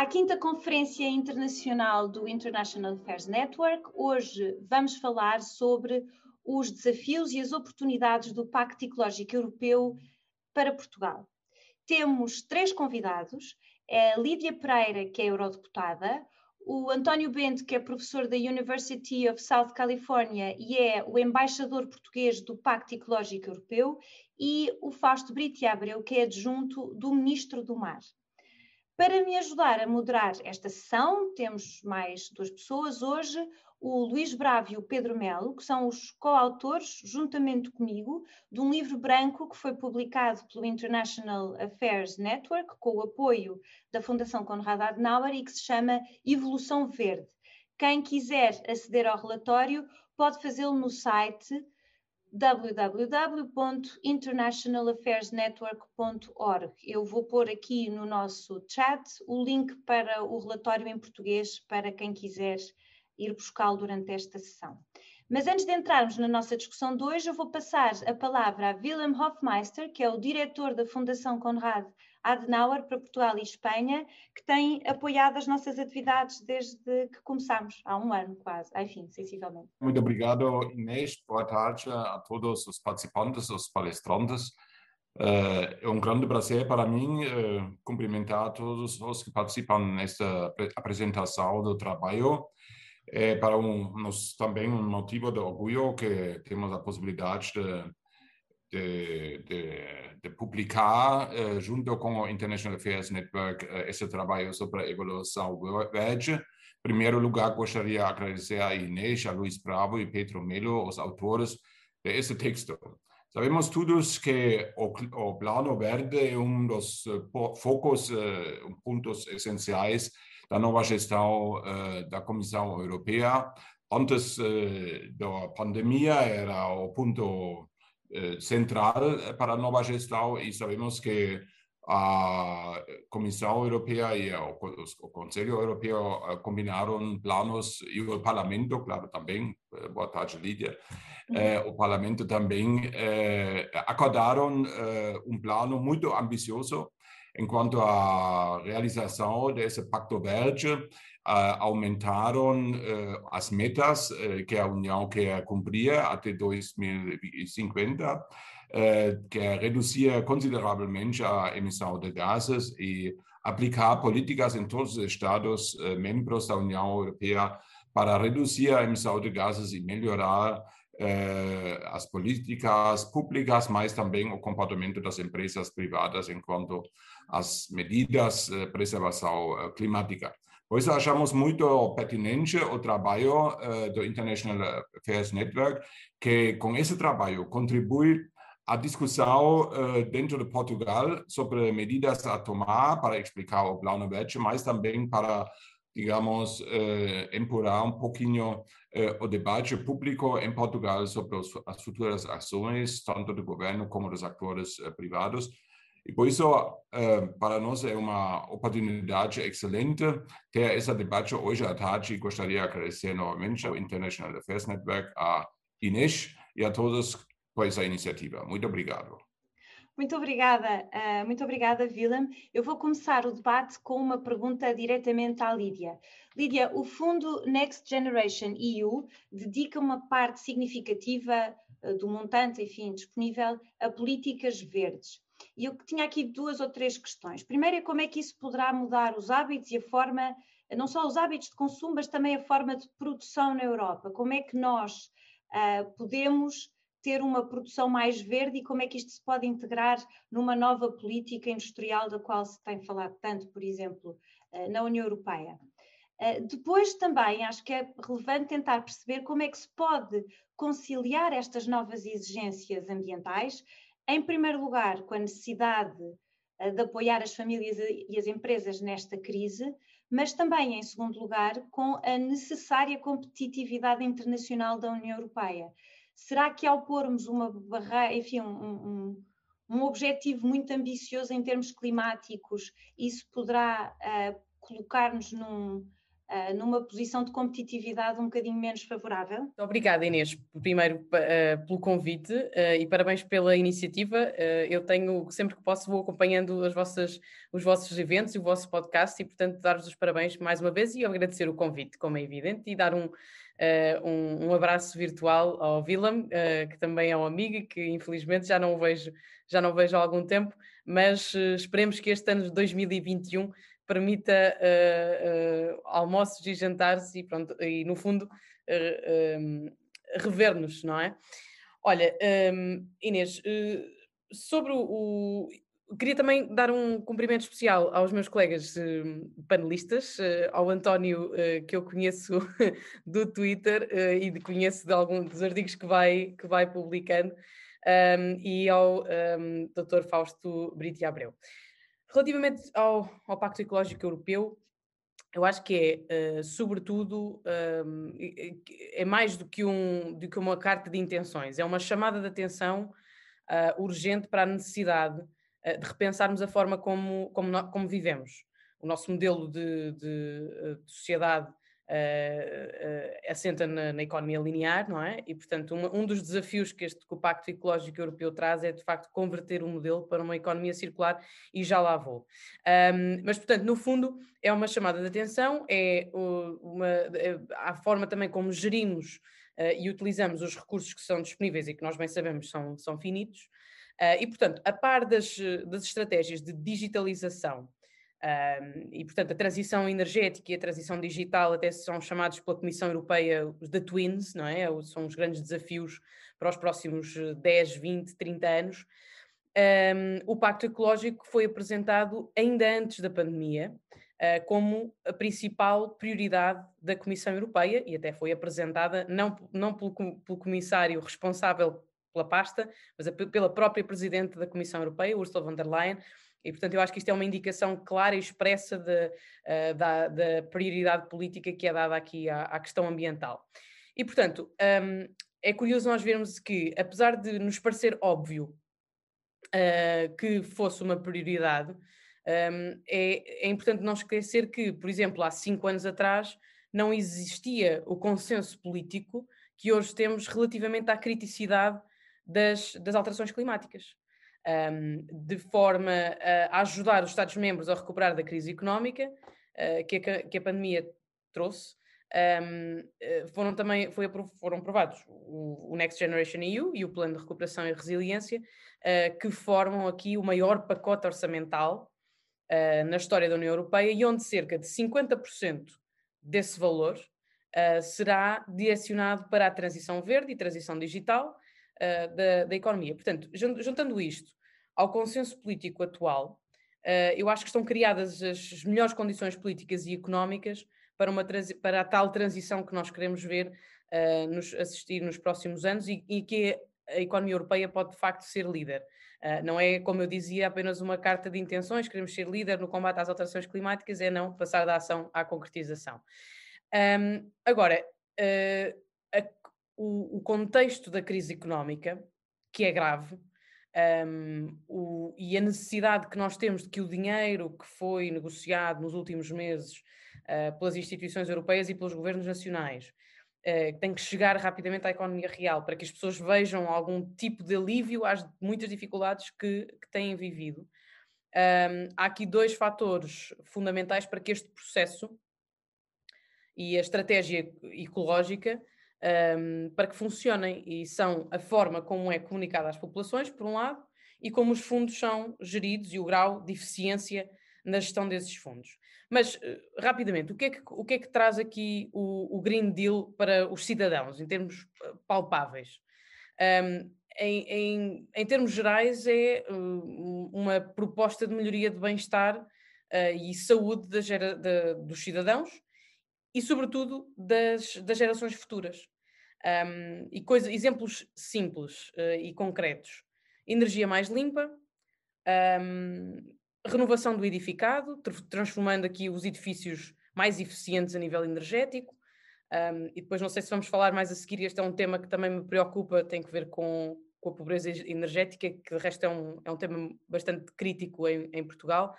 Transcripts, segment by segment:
à quinta Conferência Internacional do International Affairs Network. Hoje vamos falar sobre os desafios e as oportunidades do Pacto Ecológico Europeu para Portugal. Temos três convidados: a Lídia Pereira, que é eurodeputada, o António Bento, que é professor da University of South California e é o embaixador português do Pacto Ecológico Europeu, e o Fausto Brito Abreu, que é adjunto do Ministro do Mar. Para me ajudar a moderar esta sessão, temos mais duas pessoas hoje, o Luís Bravo e o Pedro Melo, que são os coautores, juntamente comigo, de um livro branco que foi publicado pelo International Affairs Network, com o apoio da Fundação Konrad Adenauer e que se chama Evolução Verde. Quem quiser aceder ao relatório pode fazê-lo no site www.internationalaffairsnetwork.org. Eu vou pôr aqui no nosso chat o link para o relatório em português para quem quiser ir buscá-lo durante esta sessão. Mas antes de entrarmos na nossa discussão de hoje, eu vou passar a palavra a Willem Hofmeister, que é o diretor da Fundação Konrad Adenauer para Portugal e Espanha, que tem apoiado as nossas atividades desde que começámos, há um ano quase, enfim, sensivelmente. Muito obrigado, Inês. Boa tarde a todos os participantes, os palestrantes. Eh, é um grande prazer para mim eh, cumprimentar todos os que participam nesta apresentação do trabalho é para um, nós também um motivo de orgulho que temos a possibilidade de, de, de, de publicar, uh, junto com o International Affairs Network, uh, esse trabalho sobre a evolução verde. Em primeiro lugar, gostaria de agradecer a Inês, a Luiz Bravo e Pedro Melo, os autores desse texto. Sabemos todos que o, o Plano Verde é um dos uh, focos, pontos essenciais da nova gestão uh, da Comissão Europeia. Antes uh, da pandemia era o ponto uh, central para a nova gestão. E sabemos que a Comissão Europeia e o, o Conselho Europeu combinaram planos e o Parlamento, claro, também, boa tarde, Lídia, o Parlamento também acordaram um plano muito ambicioso enquanto à realização desse Pacto Verde, uh, aumentaram uh, as metas uh, que a União quer cumprir até 2050, que é reduzir consideravelmente a emissão de gases e aplicar políticas em todos os Estados membros da União Europeia para reduzir a emissão de gases e melhorar as políticas públicas, mas também o comportamento das empresas privadas enquanto as medidas de preservação eh, climática. Por isso, achamos muito pertinente o trabalho uh, do International Affairs Network, que com esse trabalho contribui à discussão uh, dentro de Portugal sobre medidas a tomar para explicar o plano verde, mas também para, digamos, uh, um pouquinho o debate público em Portugal sobre as futuras ações, tanto do governo como dos atores privados, e por isso, uh, para nós é uma oportunidade excelente ter esse debate hoje à tarde. Gostaria de agradecer novamente ao International Affairs Network, a Inês e a todos por essa iniciativa. Muito obrigado. Muito obrigada, uh, muito obrigada, Willem. Eu vou começar o debate com uma pergunta diretamente à Lídia. Lídia, o fundo Next Generation EU dedica uma parte significativa uh, do montante, enfim, disponível a políticas verdes. E eu tinha aqui duas ou três questões. Primeiro é como é que isso poderá mudar os hábitos e a forma, não só os hábitos de consumo, mas também a forma de produção na Europa. Como é que nós uh, podemos ter uma produção mais verde e como é que isto se pode integrar numa nova política industrial da qual se tem falado tanto, por exemplo, uh, na União Europeia. Uh, depois também acho que é relevante tentar perceber como é que se pode conciliar estas novas exigências ambientais em primeiro lugar, com a necessidade eh, de apoiar as famílias e as empresas nesta crise, mas também, em segundo lugar, com a necessária competitividade internacional da União Europeia. Será que ao pormos uma barreira, enfim, um, um, um, objetivo muito ambicioso em termos climáticos, isso poderá uh, colocar-nos num, uh, numa posição de competitividade um bocadinho menos favorável? Obrigada, Inês, primeiro uh, pelo convite uh, e parabéns pela iniciativa. eu tenho, sempre que posso, vou acompanhando as vossas, os vossos eventos e o vosso podcast e, portanto, dar-vos os parabéns mais uma vez e agradecer o convite, como é evidente, e dar um, um, um, abraço virtual ao Willem, que também é um amigo e que infelizmente já não o vejo, já não vejo há algum tempo, mas esperemos que este ano de 2021 permita uh, uh, almoços e jantares e pronto, e no fundo uh, rever-nos, não é? Olha, um, Inês, sobre o, o, Queria também dar um cumprimento especial aos meus colegas panelistas, ao António, que eu conheço do Twitter e conheço de alguns dos artigos que vai, que vai publicando, um, e ao um, Dr. Fausto Brito Abreu. Relativamente ao, ao Pacto Ecológico Europeu, eu acho que é, uh, sobretudo, uh, é mais do que, um, do que uma carta de intenções, é uma chamada de atenção uh, urgente para a necessidade de repensarmos a forma como, como, como vivemos. O nosso modelo de, de, de sociedade uh, assenta na, na, economia linear, não é? E, portanto, um, um dos desafios que este o Pacto Ecológico Europeu traz é, de facto, converter o modelo para uma economia circular e já lá vou. Um, mas, portanto, no fundo, é uma chamada de atenção, é uma, é, a forma também como gerimos uh, e utilizamos os recursos que são disponíveis e que nós bem sabemos são, são finitos. Uh, e, portanto, a par das, das estratégias de digitalização um, e, portanto, a transição energética e a transição digital até são chamados pela Comissão Europeia os The Twins, não é? São os grandes desafios para os próximos 10, 20, 30 anos. Um, o Pacto Ecológico foi apresentado ainda antes da pandemia uh, como a principal prioridade da Comissão Europeia e até foi apresentada não, não pelo, pelo comissário responsável pela pasta, mas a, pela própria Presidente da Comissão Europeia, Ursula von der Leyen, e, portanto, eu acho que isto é uma indicação clara e expressa de, uh, da, da, prioridade política que é dada aqui à, à questão ambiental. E, portanto, um, é curioso nós vermos que, apesar de nos parecer óbvio uh, que fosse uma prioridade, um, é, é, importante não esquecer que, por exemplo, há cinco anos atrás não existia o consenso político que hoje temos relativamente à criticidade das, das alterações climáticas um, de forma a ajudar os Estados-membros a recuperar da crise económica uh, que, a, que, a, pandemia trouxe. Um, eh, foram também foi, foram aprovados o, o, Next Generation EU e o Plano de Recuperação e Resiliência, uh, que formam aqui o maior pacote orçamental uh, na história da União Europeia e onde cerca de 50% desse valor será direcionado para a transição verde e transição digital, uh, da, da, economia. Portanto, juntando isto ao consenso político atual, uh, eu acho que estão criadas as melhores condições políticas e económicas para, uma, para a tal transição que nós queremos ver uh, nos assistir nos próximos anos e, e, que a economia europeia pode de facto ser líder. Uh, não é, como eu dizia, apenas uma carta de intenções, queremos ser líder no combate às alterações climáticas, é não passar da ação à concretização. Um, agora, uh, o, o contexto da crise económica, que é grave, um, o, e a necessidade que nós temos de que o dinheiro que foi negociado nos últimos meses uh, pelas instituições europeias e pelos governos nacionais uh, tem que chegar rapidamente à economia real para que as pessoas vejam algum tipo de alívio às muitas dificuldades que, que têm vivido. Um, há aqui dois fatores fundamentais para que este processo e a estratégia ecológica um, para que funcionem e são a forma como é comunicada às populações, por um lado, e como os fundos são geridos e o grau de eficiência na gestão desses fundos. Mas, eh, rapidamente, o que é que, o que, é que traz aqui o, o Green Deal para os cidadãos, em termos eh, palpáveis? Um, em, em, em, termos gerais, é uh, uma proposta de melhoria de bem-estar uh, e saúde da da, dos cidadãos e, sobretudo, das, das gerações futuras. Um, e coisa, exemplos simples uh, e concretos: energia mais limpa, um, renovação do edificado, transformando aqui os edifícios mais eficientes a nível energético. Um, e depois, não sei se vamos falar mais a seguir, este é um tema que também me preocupa, tem que ver com, com a pobreza energética, que de resto é um, é um tema bastante crítico em, em Portugal.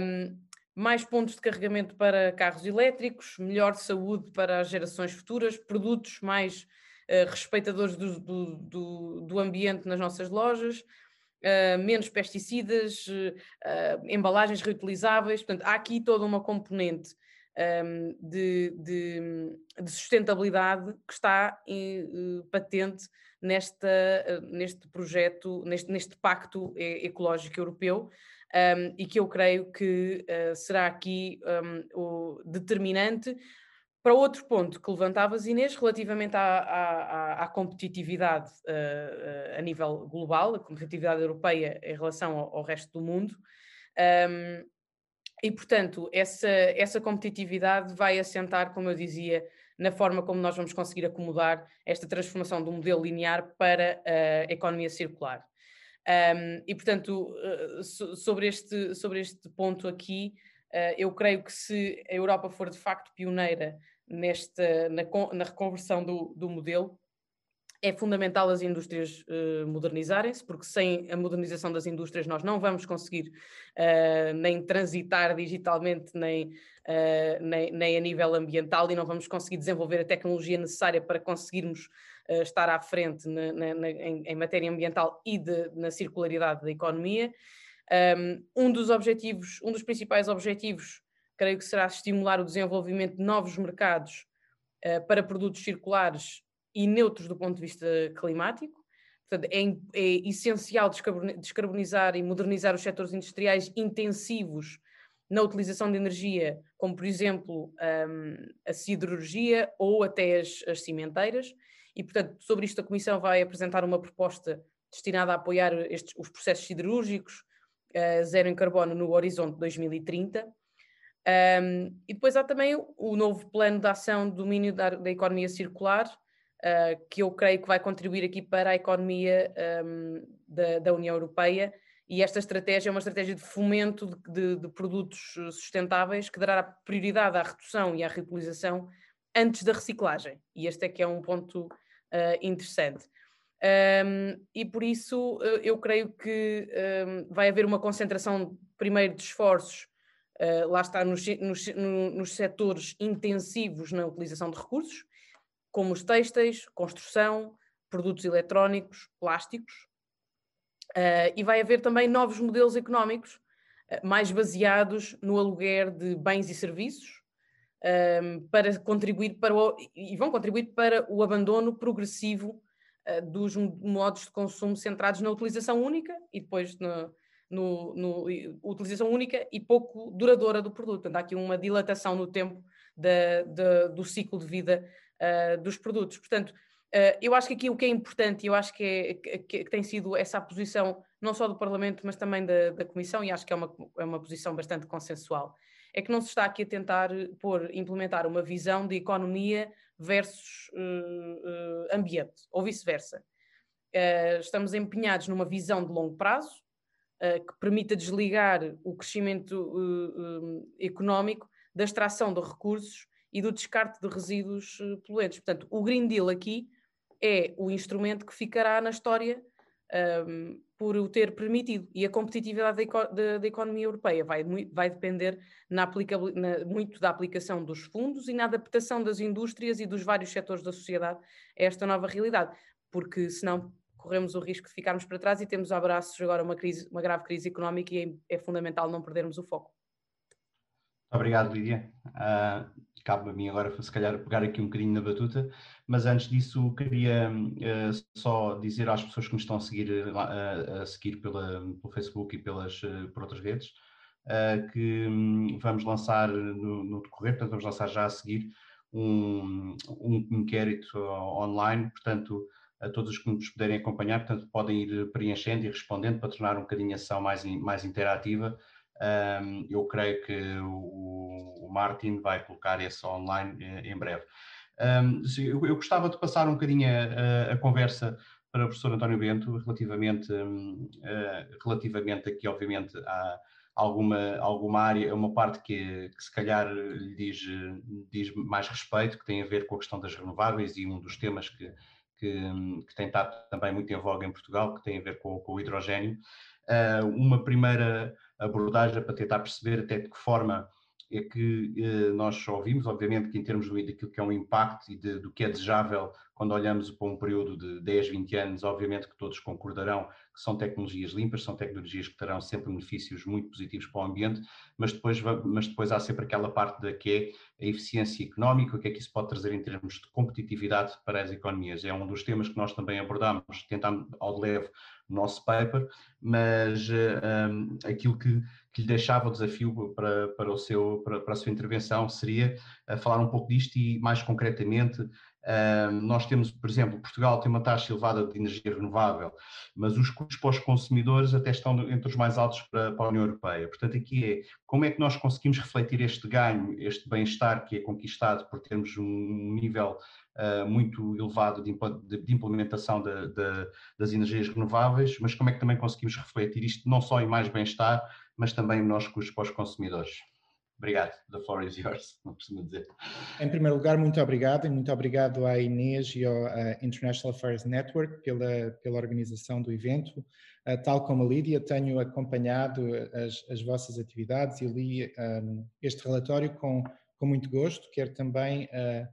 Um, mais pontos de carregamento para carros elétricos, melhor saúde para as gerações futuras, produtos mais uh, respeitadores do, do, do, do, ambiente nas nossas lojas, uh, menos pesticidas, uh, embalagens reutilizáveis. Portanto, há aqui toda uma componente um, ehm, de, de, de, sustentabilidade que está patente nesta, neste projeto, neste, neste pacto ecológico europeu um, e que eu creio que uh, será aqui um, o determinante. Para outro ponto que levantavas, Inês, relativamente à, à, à competitividade uh, a nível global, a competitividade europeia em relação ao, ao resto do mundo, um, e portanto, essa, essa competitividade vai assentar, como eu dizia, na forma como nós vamos conseguir acomodar esta transformação do modelo linear para a economia circular. Um, e, portanto, uh, sobre, este, sobre este ponto aqui, uh, eu creio que se a Europa for de facto pioneira nesta, na, na reconversão do, do modelo, é fundamental as indústrias uh, modernizarem-se, porque sem a modernização das indústrias nós não vamos conseguir uh, nem transitar digitalmente, nem, uh, nem, nem, a nível ambiental, e não vamos conseguir desenvolver a tecnologia necessária para conseguirmos estar à frente na, na, na, em, em, matéria ambiental e de, na circularidade da economia. Um, um dos objetivos, um dos principais objetivos, creio que será estimular o desenvolvimento de novos mercados para produtos circulares e neutros do ponto de vista climático. Portanto, é, é essencial descarbonizar e modernizar os setores industriais intensivos na utilização de energia, como por exemplo um, a siderurgia ou até as, as, cimenteiras. E, portanto, sobre isto a Comissão vai apresentar uma proposta destinada a apoiar estes, os processos siderúrgicos uh, zero em carbono no horizonte 2030. Um, e depois há também o, novo plano de ação do domínio da, da economia circular, uh, que eu creio que vai contribuir aqui para a economia um, da, da, União Europeia. E esta estratégia é uma estratégia de fomento de, de, de, produtos sustentáveis que dará prioridade à redução e à reutilização antes da reciclagem. E este é que é um ponto uh, interessante. Um, e por isso uh, eu creio que um, vai haver uma concentração, primeiro, de esforços, uh, lá está, nos, nos, nos setores intensivos na utilização de recursos, como os têxteis, construção, produtos eletrónicos, plásticos. Uh, e vai haver também novos modelos económicos uh, mais baseados no aluguer de bens e serviços uh, para contribuir para o, e vão contribuir para o abandono progressivo dos modos de consumo centrados na utilização única e depois no, no, no, utilização única e pouco duradoura do produto. Portanto, há aqui uma dilatação no tempo do ciclo de vida uh, dos produtos. Portanto, uh, eu acho que aqui o que é importante, eu acho que, é, que, que, tem sido essa posição, não só do Parlamento, mas também da, da Comissão, e acho que é uma, é uma posição bastante consensual, é que não se está aqui a tentar pôr, implementar uma visão de economia versus uh, ambiente, ou vice-versa. estamos empenhados numa visão de longo prazo, que permita desligar o crescimento económico da extração de recursos e do descarte de resíduos eh, poluentes. Portanto, o Green Deal aqui é o instrumento que ficará na história um, por o ter permitido. E a competitividade da, da, da economia europeia vai, vai depender na na, muito da aplicação dos fundos e na adaptação das indústrias e dos vários setores da sociedade a esta nova realidade. Porque senão corremos o risco de ficarmos para trás e temos a braços agora uma, crise, uma grave crise económica e é, é fundamental não perdermos o foco. Obrigado, Lídia. Uh, cabe a mim agora, se calhar, pegar aqui um bocadinho na batuta, mas antes disso queria uh, só dizer às pessoas que me estão a seguir, uh, a seguir pela, pelo Facebook e pelas, uh, por outras redes, que um, vamos lançar no, no, decorrer, portanto vamos lançar já a seguir um, um inquérito online, portanto a todos os que nos puderem acompanhar, portanto podem ir preenchendo e respondendo para tornar um bocadinho a sessão mais, mais interativa um, eu creio que o, o, Martin vai colocar esse online eh, em breve. Um, eu, eu, gostava de passar um bocadinho a, a, conversa para o professor António Bento relativamente, uh, relativamente aqui, obviamente, a alguma, alguma área, uma parte que, que se calhar lhe diz, diz mais respeito, que tem a ver com a questão das renováveis e um dos temas que, que, que tem estado também muito em voga em Portugal, que tem a ver com, com o hidrogênio. Uh, uma primeira abordagem para tentar perceber até de que forma é que eh, nós ouvimos, obviamente, que em termos do, daquilo que é um impacto e de, do que é desejável quando olhamos para um período de 10, 20 anos, obviamente que todos concordarão que são tecnologias limpas, são tecnologias que terão sempre benefícios muito positivos para o ambiente, mas depois, mas depois há sempre aquela parte da que é a eficiência económica, o que é que isso pode trazer em termos de competitividade para as economias. É um dos temas que nós também abordamos, tentando ao de leve no nosso paper, mas um, eh, aquilo que, que lhe deixava o desafio para, para, o seu, para, para a sua intervenção seria uh, falar um pouco disto e, mais concretamente, nós temos, por exemplo, Portugal tem uma taxa elevada de energia renovável, mas os custos para os consumidores até estão entre os mais altos para, para a União Europeia. Portanto, aqui é como é que nós conseguimos refletir este ganho, este bem-estar que é conquistado por termos um nível uh, muito elevado de, de, de implementação de, das energias renováveis, mas como é que também conseguimos refletir isto não só em mais bem-estar, mas também em menores custos para os consumidores. Obrigado. The floor is yours, não costumo dizer. Em primeiro lugar, muito obrigado e muito obrigado à Inês e ao International Affairs Network pela, pela organização do evento. Uh, tal como a Lídia, tenho acompanhado as, as vossas atividades e li um, este relatório com, com muito gosto. Quero também uh,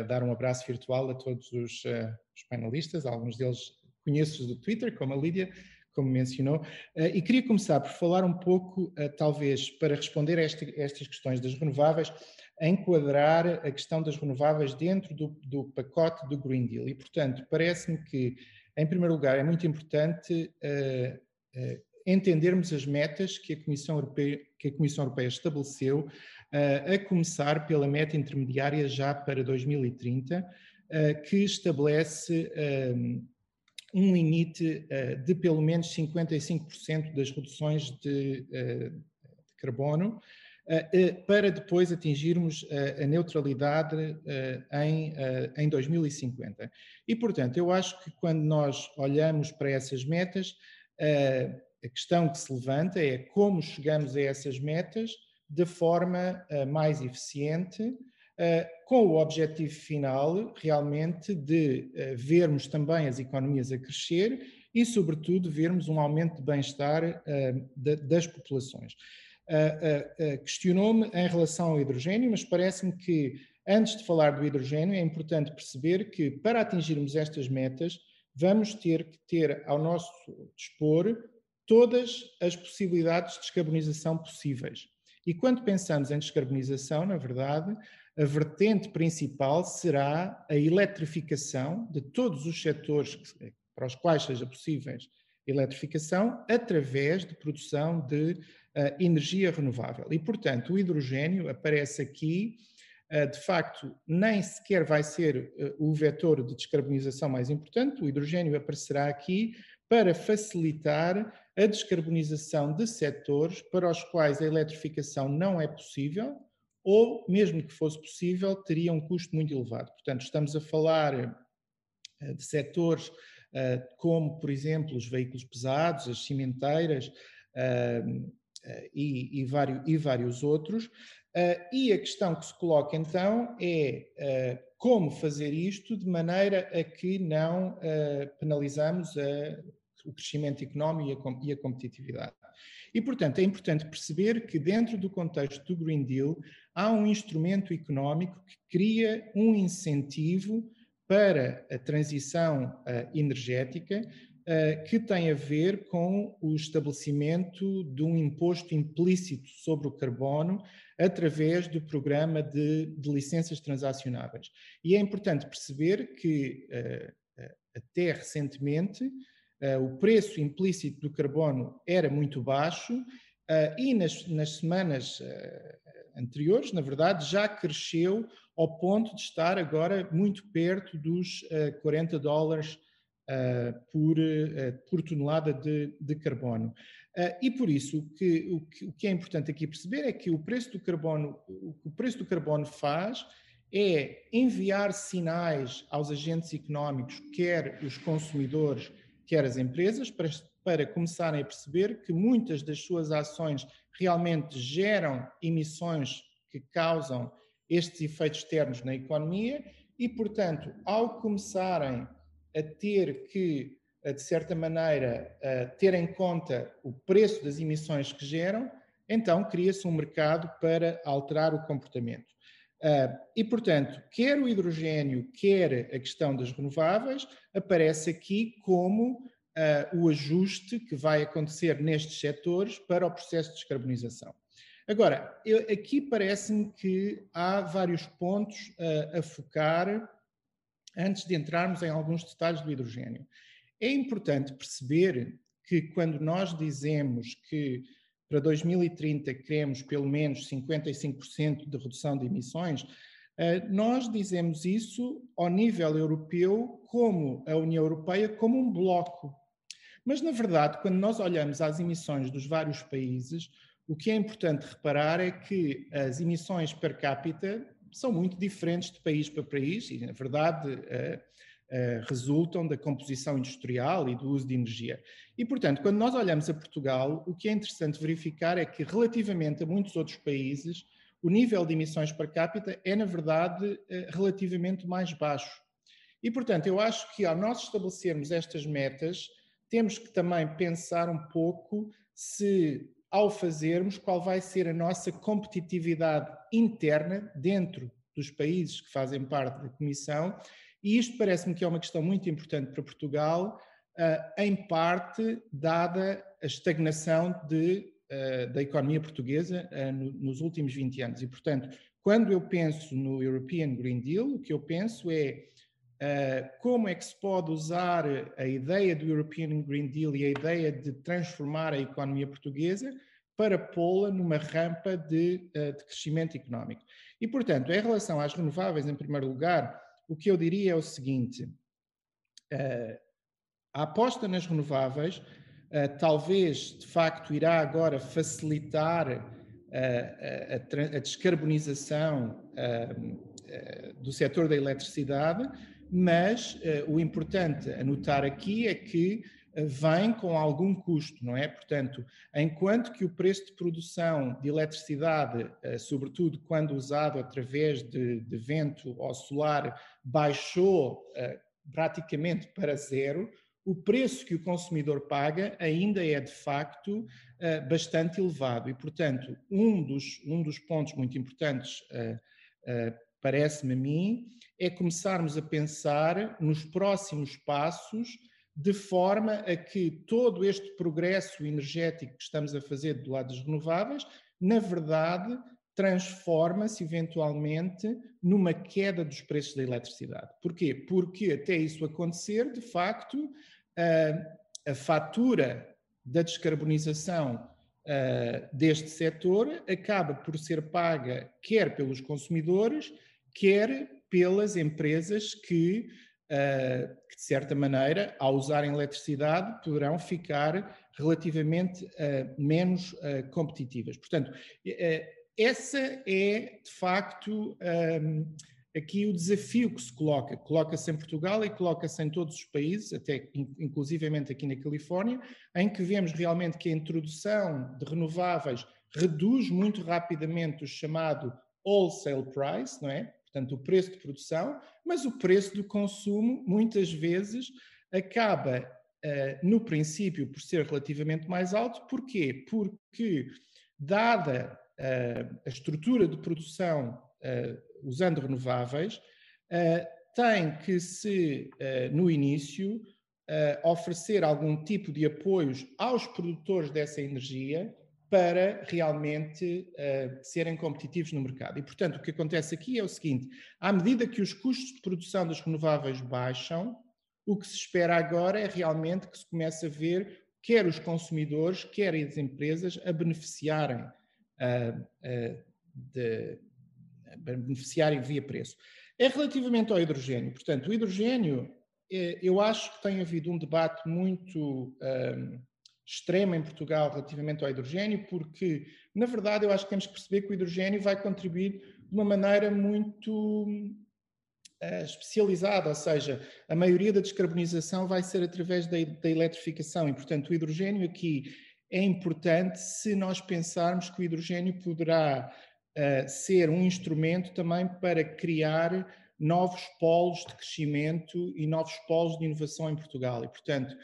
uh, dar um abraço virtual a todos os, os panelistas, alguns deles conheço do Twitter, como a Lídia, como mencionou, eh, e queria começar por falar um pouco, eh, talvez, para responder a, estas questões das renováveis, a enquadrar a questão das renováveis dentro do, do pacote do Green Deal. E, portanto, parece-me que, em primeiro lugar, é muito importante uh, uh, entendermos as metas que a Comissão Europeia, que a Comissão Europeia estabeleceu, uh, a começar pela meta intermediária já para 2030, que estabelece limite uh, de pelo menos 55% das reduções de, uh, de carbono, uh, para depois atingirmos a neutralidade em, em 2050. E, portanto, eu acho que quando nós olhamos para essas metas, a questão que se levanta é como chegamos a essas metas de forma mais eficiente, com o objetivo final realmente de uh, vermos também as economias a crescer e, sobretudo, vermos um aumento de bem-estar de, das populações. Questionou-me em relação ao hidrogênio, mas parece-me que, antes de falar do hidrogênio, é importante perceber que, para atingirmos estas metas, vamos ter que ter ao nosso dispor todas as possibilidades de descarbonização possíveis. E quando pensamos em descarbonização, na verdade, a vertente principal será a eletrificação de todos os setores para os quais seja possível eletrificação através de produção de uh, energia renovável. E, portanto, o hidrogênio aparece aqui, uh, de facto, nem sequer vai ser uh, o vetor de descarbonização mais importante, o hidrogênio aparecerá aqui para facilitar a descarbonização de setores para os quais a eletrificação não é possível, ou, mesmo que fosse possível, teria um custo muito elevado. Portanto, estamos a falar eh, de setores eh, como, por exemplo, os veículos pesados, as cimenteiras eh, e, e vários outros. E a questão que se coloca então é como fazer isto de maneira a que não penalizamos o crescimento económico e a competitividade. E, portanto, é importante perceber que, dentro do contexto do Green Deal, há um instrumento económico que cria um incentivo para a transição uh, energética uh, que tem a ver com o estabelecimento de um imposto implícito sobre o carbono através do programa de, de licenças transacionáveis. E é importante perceber que, uh, até recentemente, o preço implícito do carbono era muito baixo uh, e nas, nas semanas uh, anteriores, na verdade, já cresceu ao ponto de estar agora muito perto dos 40 dólares por, por tonelada de, de carbono. e por isso, o que, o, que, o que é importante aqui perceber é que o preço do carbono, o que o preço do carbono faz é enviar sinais aos agentes económicos, quer os consumidores, quer as empresas, para, para começarem a perceber que muitas das suas ações realmente geram emissões que causam estes efeitos externos na economia e, portanto, ao começarem a ter que de certa maneira, ter em conta o preço das emissões que geram, então cria-se um mercado para alterar o comportamento. e, portanto, quer o hidrogênio, quer a questão das renováveis, aparece aqui como o ajuste que vai acontecer nestes setores para o processo de descarbonização. Agora, eu, aqui parece-me que há vários pontos a focar antes de entrarmos em alguns detalhes do hidrogênio. É importante perceber que quando nós dizemos que para 2030 queremos pelo menos 55% de redução de emissões, eh, nós dizemos isso ao nível europeu como a União Europeia como um bloco. Mas na verdade, quando nós olhamos às emissões dos vários países, o que é importante reparar é que as emissões per capita são muito diferentes de país para país e, na verdade, uh, uh, resultam da composição industrial e do uso de energia. E, portanto, quando nós olhamos a Portugal, o que é interessante verificar é que, relativamente a muitos outros países, o nível de emissões per capita é, na verdade, uh, relativamente mais baixo. E, portanto, eu acho que ao nós estabelecermos estas metas, temos que também pensar um pouco se ao fazermos, qual vai ser a nossa competitividade interna dentro dos países que fazem parte da Comissão. E isto parece-me que é uma questão muito importante para Portugal, uh, em parte dada a estagnação de, uh, da economia portuguesa no, nos últimos 20 anos. E, portanto, quando eu penso no European Green Deal, o que eu penso é como é que se pode usar a ideia do European Green Deal e a ideia de transformar a economia portuguesa para pô-la numa rampa de, uh, de, crescimento económico. E, portanto, em relação às renováveis, em primeiro lugar, o que eu diria é o seguinte: uh, a aposta nas renováveis talvez, de facto, irá agora facilitar a, a, a descarbonização do setor da eletricidade mas uh, o importante a notar aqui é que uh, vem com algum custo, não é? Portanto, enquanto que o preço de produção de eletricidade, uh, sobretudo quando usado através de, de vento ou solar, baixou praticamente para zero, o preço que o consumidor paga ainda é de facto bastante elevado. E, portanto, um dos, um dos pontos muito importantes parece-me a mim, é começarmos a pensar nos próximos passos de forma a que todo este progresso energético que estamos a fazer do lado das renováveis, na verdade, transforma-se eventualmente numa queda dos preços da eletricidade. Porquê? Porque até isso acontecer, de facto, a, a fatura da descarbonização deste setor acaba por ser paga quer pelos consumidores, quer pelas empresas que, uh, que, de certa maneira, ao usarem eletricidade, poderão ficar relativamente uh, menos uh, competitivas. Portanto, essa é, de facto, um, aqui o desafio que se coloca. Coloca-se em Portugal e coloca-se em todos os países, até inclusivamente aqui na Califórnia, em que vemos realmente que a introdução de renováveis reduz muito rapidamente o chamado wholesale price, não é? Portanto, o preço de produção, mas o preço do consumo, muitas vezes, acaba, uh, no princípio, por ser relativamente mais alto. Porquê? Porque, dada uh, a estrutura de produção uh, usando renováveis, tem que se, no início, oferecer algum tipo de apoios aos produtores dessa energia para realmente uh, serem competitivos no mercado. E, portanto, o que acontece aqui é o seguinte: à medida que os custos de produção das renováveis baixam, o que se espera agora é realmente que se comece a ver quer os consumidores, quer as empresas a beneficiarem, uh, uh, de, a beneficiarem via preço. É relativamente ao hidrogênio. Portanto, o hidrogênio, eu acho que tem havido um debate muito extrema em Portugal relativamente ao hidrogênio, porque, na verdade, eu acho que temos que perceber que o hidrogênio vai contribuir de uma maneira muito uh, especializada, ou seja, a maioria da descarbonização vai ser através da, da eletrificação e, portanto, o hidrogênio aqui é importante se nós pensarmos que o hidrogênio poderá uh, ser um instrumento também para criar novos polos de crescimento e novos polos de inovação em Portugal. E, portanto,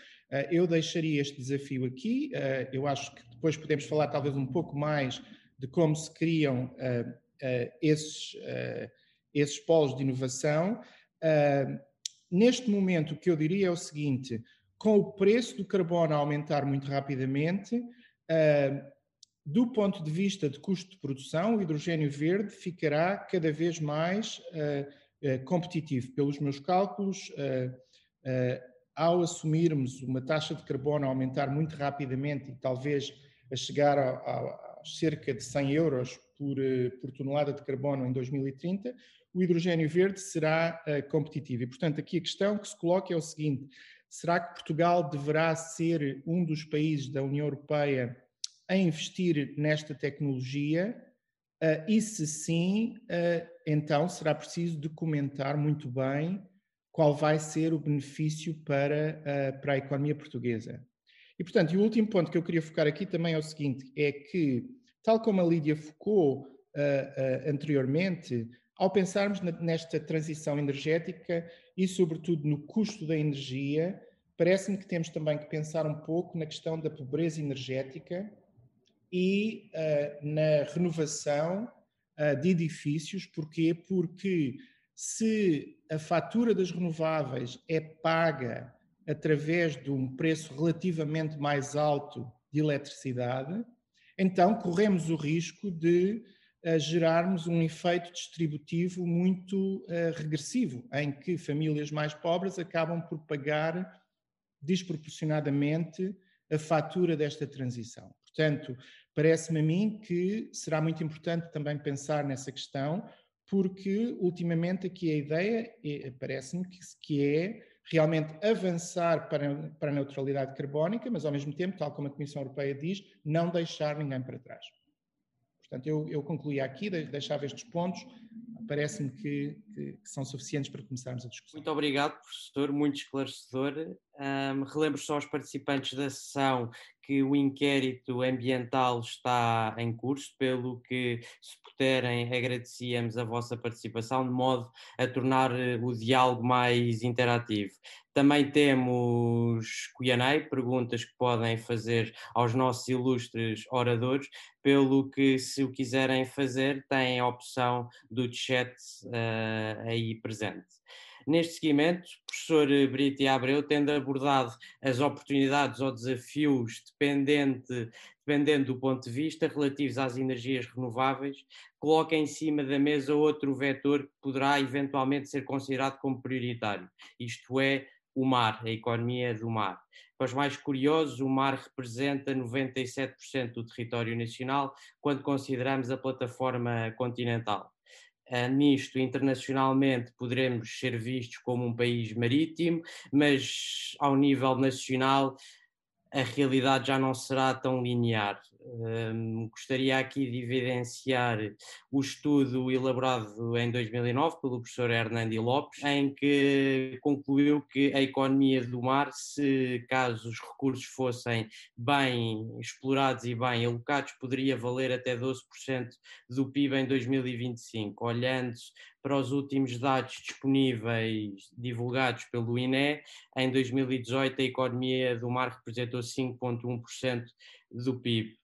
eu deixaria este desafio aqui. Eh, eu acho que depois podemos falar talvez um pouco mais de como se criam esses, esses polos de inovação. Neste momento, o que eu diria é o seguinte: com o preço do carbono a aumentar muito rapidamente, do ponto de vista de custo de produção, o hidrogênio verde ficará cada vez mais competitivo. Pelos meus cálculos, ao assumirmos uma taxa de carbono a aumentar muito rapidamente e talvez a chegar a, a, a cerca de 100 euros por, eh, por, tonelada de carbono em 2030, o hidrogênio verde será uh, competitivo. E, portanto, aqui a questão que se coloca é o seguinte: será que Portugal deverá ser um dos países da União Europeia a investir nesta tecnologia? Uh, e se sim, uh, então será preciso documentar muito bem qual vai ser o benefício para, uh, para a economia portuguesa. E, portanto, e o último ponto que eu queria focar aqui também é o seguinte: é que, tal como a Lídia focou uh, uh, anteriormente, ao pensarmos nesta transição energética e, sobretudo, no custo da energia, parece-me que temos também que pensar um pouco na questão da pobreza energética e na renovação de edifícios. Porquê? Porque se a fatura das renováveis é paga através de um preço relativamente mais alto de eletricidade, então corremos o risco de uh, gerarmos um efeito distributivo muito uh, regressivo, em que famílias mais pobres acabam por pagar desproporcionadamente a fatura desta transição. Portanto, parece-me a mim que será muito importante também pensar nessa questão, porque ultimamente aqui a ideia é, parece-me que, que, é realmente avançar para, para a neutralidade carbónica, mas ao mesmo tempo, tal como a Comissão Europeia diz, não deixar ninguém para trás. Portanto, eu, eu concluía aqui, deixava estes pontos, parece-me que, que, que, são suficientes para começarmos a discussão. Muito obrigado, professor, muito esclarecedor. Um, relembro só aos participantes da sessão que o inquérito ambiental está em curso, pelo que, se puderem, agradecíamos a vossa participação, de modo a tornar eh, o diálogo mais interativo. Também temos Q&A, perguntas que podem fazer aos nossos ilustres oradores, pelo que, se o quiserem fazer, têm a opção do chat uh, aí presente. Neste seguimento, o professor Brito e Abreu tendo abordado as oportunidades ou desafios dependente, dependendo do ponto de vista relativos às energias renováveis, coloca em cima da mesa outro vetor que poderá eventualmente ser considerado como prioritário, isto é, o mar, a economia do mar. Para os mais curiosos, o mar representa 97% do território nacional quando consideramos a plataforma continental. Uh, nisto, internacionalmente, poderemos ser vistos como um país marítimo, mas ao nível nacional a realidade já não será tão linear. Um, gostaria aqui de evidenciar o estudo elaborado em 2009 pelo professor Hernandi Lopes, em que concluiu que a economia do mar, se caso os recursos fossem bem explorados e bem alocados, poderia valer até 12% do PIB em 2025. Olhando para os últimos dados disponíveis divulgados pelo INE, em 2018 a economia do mar representou 5,1% do PIB.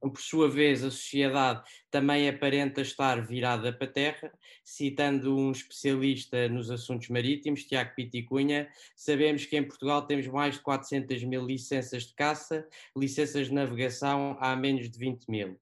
Por sua vez, a sociedade também aparenta estar virada para terra. Citando um especialista nos assuntos marítimos, Tiago Piticunha, sabemos que em Portugal temos mais de 400 mil licenças de caça, licenças de navegação há menos de 20 mil.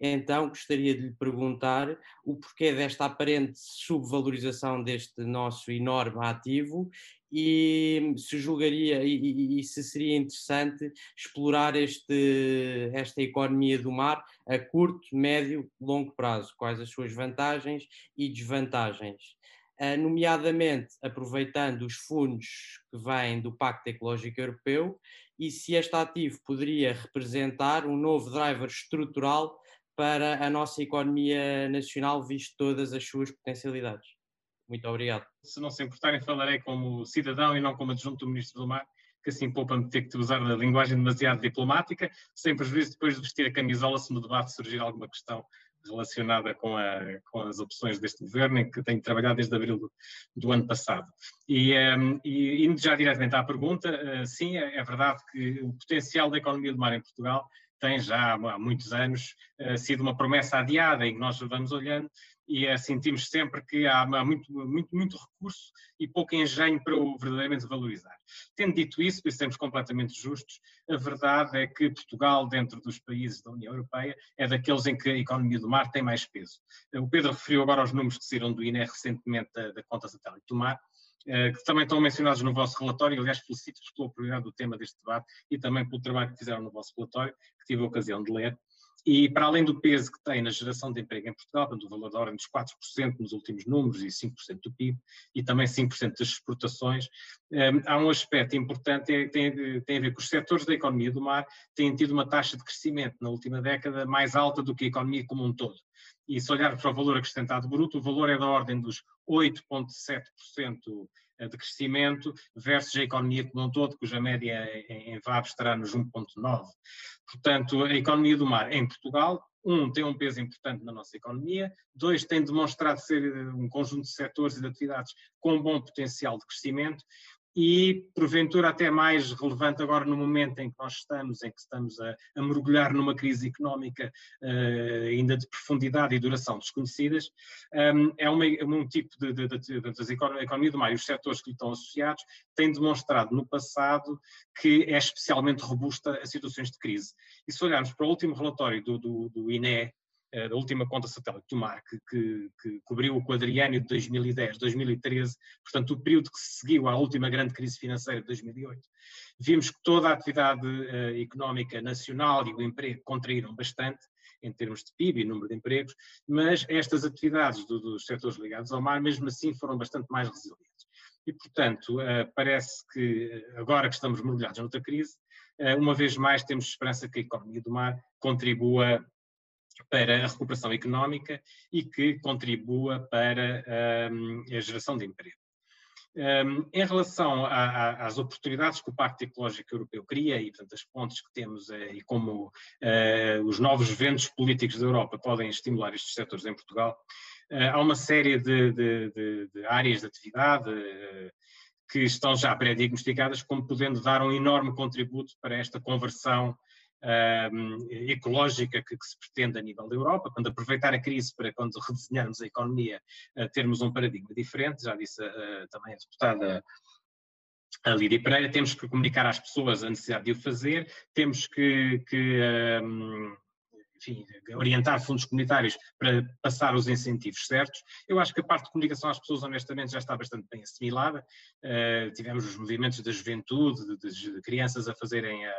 Então gostaria de lhe perguntar o porquê desta aparente subvalorização deste nosso enorme ativo e se julgaria e, e, e, se seria interessante explorar este, esta economia do mar a curto, médio, longo prazo, quais as suas vantagens e desvantagens. Uh, nomeadamente aproveitando os fundos que vêm do Pacto Ecológico Europeu e se este ativo poderia representar um novo driver estrutural para a nossa economia nacional, visto todas as suas potencialidades. Muito obrigado. Se não se importarem, falarei como cidadão e não como adjunto do Ministro do Mar, que assim poupa-me ter que usar a linguagem demasiado diplomática, sem prejuízo depois de vestir a camisola se no debate surgir alguma questão relacionada com, a, com, as opções deste governo, em que tenho trabalhado desde abril do, do ano passado. E, um, e, indo já diretamente à pergunta, uh, sim, é, é, verdade que o potencial da economia do mar em Portugal tem já há muitos anos uh, sido uma promessa adiada em que nós vamos olhando e é, sentimos sempre que há, muito, muito, muito recurso e pouco engenho para o verdadeiramente valorizar. Tendo dito isso, e sermos completamente justos, a verdade é que Portugal, dentro dos países da União Europeia, é daqueles em que a economia do mar tem mais peso. O Pedro referiu agora os números que saíram do INE recentemente da, da conta satélite do mar, eh, que também estão mencionados no vosso relatório. Aliás, felicito-vos pela oportunidade do tema deste debate e também pelo trabalho que fizeram no vosso relatório, que tive a ocasião de ler. E para além do peso que tem na geração de emprego em Portugal, portanto, o valor da ordem dos 4% nos últimos números e 5% do PIB, e também 5% das exportações, um, há um aspecto importante, é, tem, tem a ver com os setores da economia do mar, têm tido uma taxa de crescimento na última década mais alta do que a economia como um todo. E se olharmos para o valor acrescentado bruto, o valor é da ordem dos 8,7% eh, de crescimento versus a economia como um todo, cuja média em VAB estará nos 1,9%. Portanto, a economia do mar em Portugal, um, tem um peso importante na nossa economia, dois, tem demonstrado ser eh, um conjunto de setores e de atividades com bom potencial de crescimento, e porventura até mais relevante agora no momento em que nós estamos, em que estamos a, a mergulhar numa crise económica uh, ainda de profundidade e duração desconhecidas, um, é uma, um tipo de, de, de, de, economia do mar e os setores que lhe estão associados têm demonstrado no passado que é especialmente robusta a situações de crise. E se olharmos para o último relatório do, do, do INE, da última conta satélite do mar, que, que, cobriu o quadriênio de 2010, 2013, portanto, o período que se seguiu à última grande crise financeira de 2008, vimos que toda a atividade uh, económica nacional e o emprego contraíram bastante, em termos de PIB e número de empregos, mas estas atividades do, dos setores ligados ao mar, mesmo assim, foram bastante mais resilientes. E, portanto, uh, parece que agora que estamos mergulhados noutra crise, uma vez mais temos esperança que a economia do mar contribua para a recuperação económica e que contribua para um, a geração de emprego. Um, em relação a, a, às oportunidades que o Pacto Ecológico Europeu cria e, portanto, as pontes que temos uh, e como uh, os novos ventos políticos da Europa podem estimular estes setores em Portugal, uh, há uma série de, de, de, de áreas de atividade que estão já pré-diagnosticadas como podendo dar um enorme contributo para esta conversão uh, ecológica que, que, se pretende a nível da Europa, quando aproveitar a crise para, quando redesenharmos a economia, uh, termos um paradigma diferente, já disse uh, também a deputada a Lídia Pereira, temos que comunicar às pessoas a necessidade de o fazer, temos que, que um, enfim, orientar fundos comunitários para passar os incentivos certos. Eu acho que a parte de comunicação às pessoas, honestamente, já está bastante bem assimilada. Uh, tivemos os movimentos da juventude, de, de crianças a fazerem uh,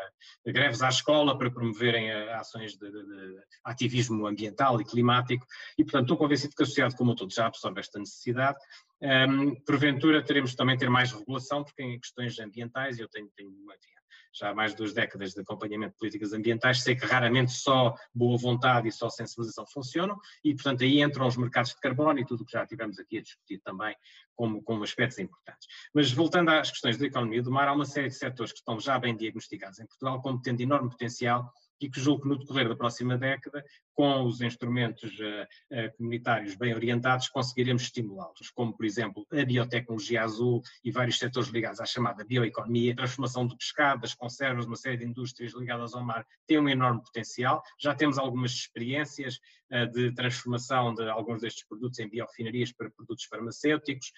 greves à escola para promoverem uh, ações de, de, de, ativismo ambiental e climático, e, portanto, estou convencido que a sociedade como um todo já absorve esta necessidade. Um, ehm, porventura teremos também ter mais regulação, porque em questões ambientais eu tenho, tenho enfim, já há mais de duas décadas de acompanhamento de políticas ambientais, sei que raramente só boa vontade e só sensibilização funcionam, e portanto aí entram os mercados de carbono e tudo o que já tivemos aqui a discutir também como, como aspectos importantes. Mas voltando às questões da economia do mar, há uma série de setores que estão já bem diagnosticados em Portugal como tendo enorme potencial e que julgo que no decorrer da próxima década, com os instrumentos uh, uh, comunitários bem orientados, conseguiremos estimulá-los, como por exemplo a biotecnologia azul e vários setores ligados à chamada bioeconomia, a transformação do pescado, das conservas, uma série de indústrias ligadas ao mar, tem um enorme potencial. Já temos algumas experiências uh, de transformação de alguns destes produtos em biofinarias para produtos farmacêuticos,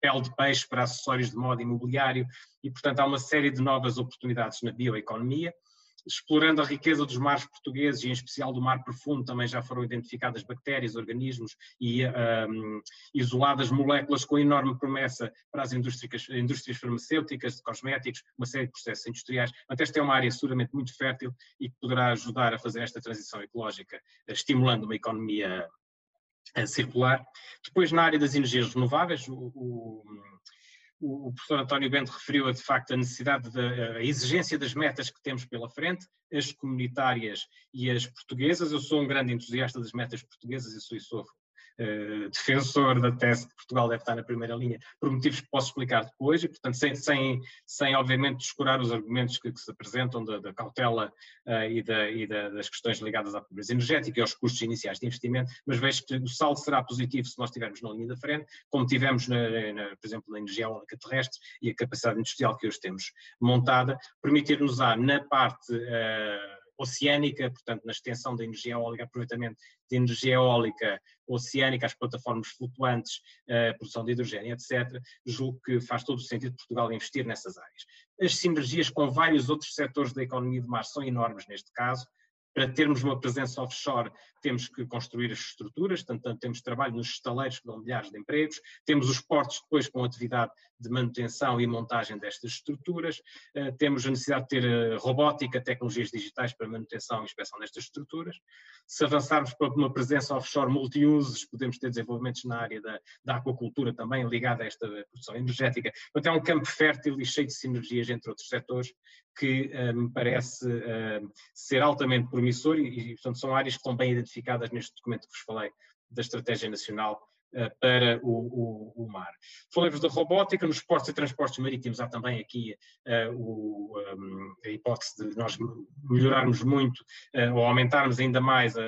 pele de peixe para acessórios de moda imobiliário, e portanto há uma série de novas oportunidades na bioeconomia explorando a riqueza dos mares portugueses e em especial do mar profundo também já foram identificadas bactérias, organismos e um, isoladas moléculas com enorme promessa para as indústrias, indústrias farmacêuticas, cosméticos, uma série de processos industriais. Portanto, esta é uma área seguramente muito fértil e que poderá ajudar a fazer esta transição ecológica, estimulando uma economia eh, circular. Depois, na área das energias renováveis, o, o o, professor António Bento referiu de facto a necessidade, de, a exigência das metas que temos pela frente, as comunitárias e as portuguesas. Eu sou um grande entusiasta das metas portuguesas e sou, sou uh, defensor da tese que Portugal deve estar na primeira linha, por motivos que posso explicar depois, e portanto sem, sem, sem obviamente descurar os argumentos que, que se apresentam da, da cautela uh, e, da, e da, das questões ligadas à pobreza energética e aos custos iniciais de investimento, mas vejo que o saldo será positivo se nós estivermos na linha da frente, como tivemos, na, na, por exemplo, na energia eólica terrestre e a capacidade industrial que hoje temos montada, permitir-nos-á na parte uh, oceânica, portanto, na extensão da energia eólica, aproveitamento de energia eólica oceânica, as plataformas flutuantes, a produção de hidrogênio, etc., julgo que faz todo o sentido Portugal investir nessas áreas. As sinergias com vários outros setores da economia do mar são enormes neste caso, para termos uma presença offshore, temos que construir as estruturas, portanto, temos trabalho nos estaleiros que dão milhares de empregos, temos os portos depois com atividade de manutenção e montagem destas estruturas, uh, temos a necessidade de ter uh, robótica, tecnologias digitais para manutenção e inspeção destas estruturas. Se avançarmos para uma presença offshore multi-usos, podemos ter desenvolvimentos na área da, da aquacultura também, ligada a esta produção energética. Portanto, é um campo fértil e cheio de sinergias entre outros setores que uh, me parece ser altamente promissor e, portanto, são áreas que estão bem identificadas neste documento que vos falei da Estratégia Nacional uh, para o, o, o mar. Falei-vos da robótica, nos portos e transportes marítimos há também aqui uh, o, um, a hipótese de nós melhorarmos muito uh, ou aumentarmos ainda mais a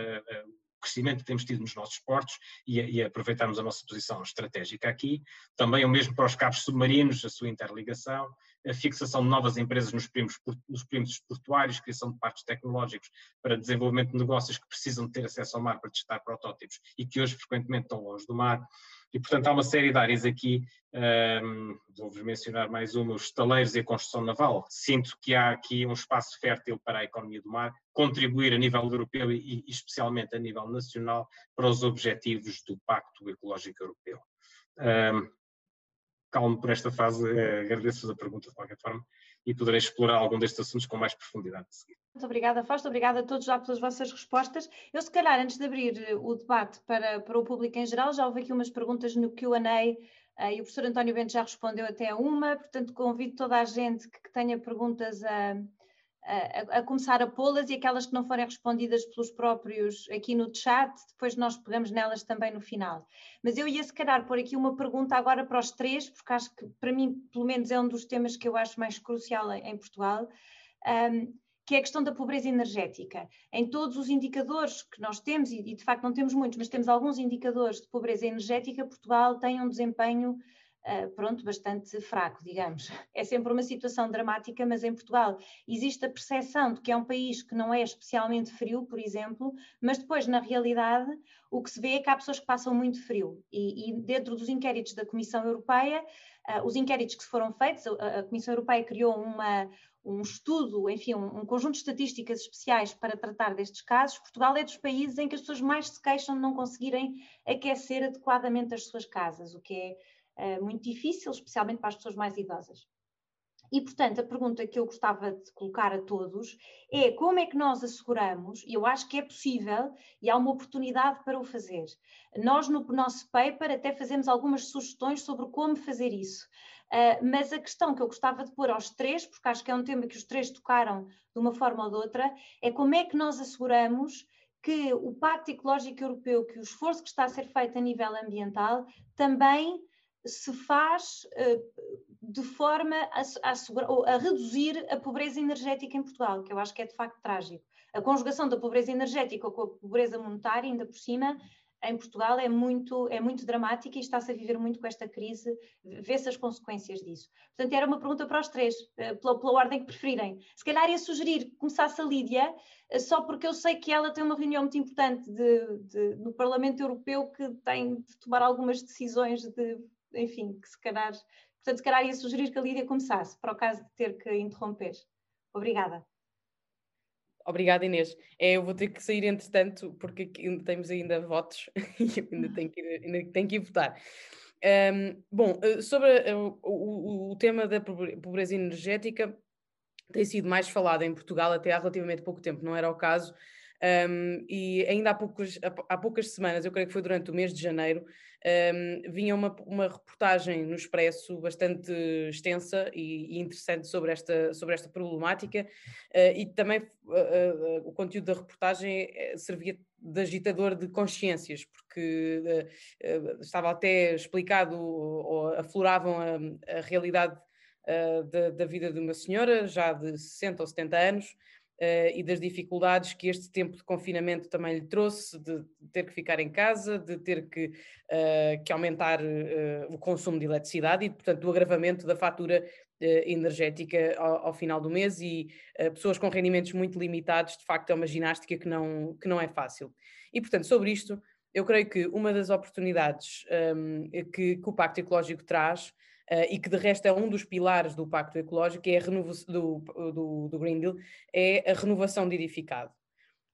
crescimento que temos tido nos nossos portos e, e aproveitarmos a nossa posição estratégica aqui. Também o mesmo para os cabos submarinos, a sua interligação, a fixação de novas empresas nos primos, nos primos portuários, criação de parques tecnológicos para desenvolvimento de negócios que precisam de ter acesso ao mar para testar protótipos e que hoje frequentemente estão longe do mar. E, portanto, há uma série de áreas aqui, um, vou-vos mencionar mais uma, os estaleiros e a construção naval. Sinto que há aqui um espaço fértil para a economia do mar, contribuir a nível europeu e, especialmente a nível nacional para os objetivos do Pacto Ecológico Europeu. Um, calmo por esta fase, eh, agradeço-vos a pergunta de qualquer forma e poderei explorar algum destes assuntos com mais profundidade. Muito obrigada, Fausto. Obrigada a todos já pelas vossas respostas. Eu, se calhar, antes de abrir eh, o debate para, para o público em geral, já houve aqui umas perguntas no QA uh, e o professor António Bento já respondeu até uma, portanto, convido toda a gente que, que tenha perguntas a a, a, começar a pô-las e aquelas que não forem respondidas pelos próprios aqui no chat, depois nós pegamos nelas também no final. Mas eu ia se calhar pôr aqui uma pergunta agora para os três, porque acho que para mim, pelo menos, é um dos temas que eu acho mais crucial em, em Portugal. Um, que é a questão da pobreza energética. Em todos os indicadores que nós temos, e de facto não temos muitos, mas temos alguns indicadores de pobreza energética, Portugal tem um desempenho uh, pronto, bastante fraco, digamos. É sempre uma situação dramática, mas em Portugal existe a percepção de que é um país que não é especialmente frio, por exemplo, mas depois, na realidade, o que se vê é que há pessoas que passam muito frio. E, e dentro dos inquéritos da Comissão Europeia, uh, os inquéritos que foram feitos, a, a Comissão Europeia criou uma, um estudo, enfim, um, um, conjunto de estatísticas especiais para tratar destes casos, Portugal é dos países em que as pessoas mais se queixam de não conseguirem aquecer adequadamente as suas casas, o que é uh, muito difícil, especialmente para as pessoas mais idosas. E, portanto, a pergunta que eu gostava de colocar a todos é como é que nós asseguramos, e eu acho que é possível e há uma oportunidade para o fazer. Nós, no nosso paper, até fazemos algumas sugestões sobre como fazer isso. Uh, mas a questão que eu gostava de pôr aos três, porque acho que é um tema que os três tocaram de uma forma ou de outra, é como é que nós asseguramos que o Pacto Ecológico Europeu, que o esforço que está a ser feito a nível ambiental, também se faz uh, de forma a, a, reduzir a pobreza energética em Portugal, que eu acho que é de facto trágico. A conjugação da pobreza energética com a pobreza monetária, ainda por cima, em Portugal é muito, é muito dramática e está-se a viver muito com esta crise, vê-se as consequências disso. Portanto, era uma pergunta para os três, uh, pela, pela, ordem que preferirem. Se calhar ia sugerir que começasse a Lídia, uh, só porque eu sei que ela tem uma reunião muito importante de, de, no Parlamento Europeu que tem de tomar algumas decisões de enfim, que se calhar, portanto, se calhar ia sugerir que a Lídia começasse, para o caso de ter que interromper. Obrigada. Obrigada, Inês. É, eu vou ter que sair entretanto, porque temos ainda votos e eu ainda tenho que, ainda tenho que ir votar. Um, bom, eh, sobre uh, o, o, tema da pobreza energética, tem sido mais falado em Portugal até há relativamente pouco tempo, não era o caso. Um, e ainda há, poucos, há poucas semanas, eu creio que foi durante o mês de janeiro, um, vinha uma, uma reportagem no Expresso bastante extensa e, e interessante sobre esta, sobre esta problemática uh, e também uh, uh, o conteúdo da reportagem servia de agitador de consciências, porque estava até explicado ou afloravam a, a realidade da, da vida de uma senhora já de 60 ou 70 anos, e das dificuldades que este tempo de confinamento também lhe trouxe, de ter que ficar em casa, de ter que, uh, que aumentar uh, o consumo de eletricidade e, portanto, do agravamento da fatura energética ao, ao, final do mês e pessoas com rendimentos muito limitados, de facto, é uma ginástica que não, que não é fácil. E, portanto, sobre isto, eu creio que uma das oportunidades um, que, que o Pacto Ecológico traz uh, e que de resto é um dos pilares do Pacto Ecológico, é do, do, do Green Deal, é a renovação de edificado.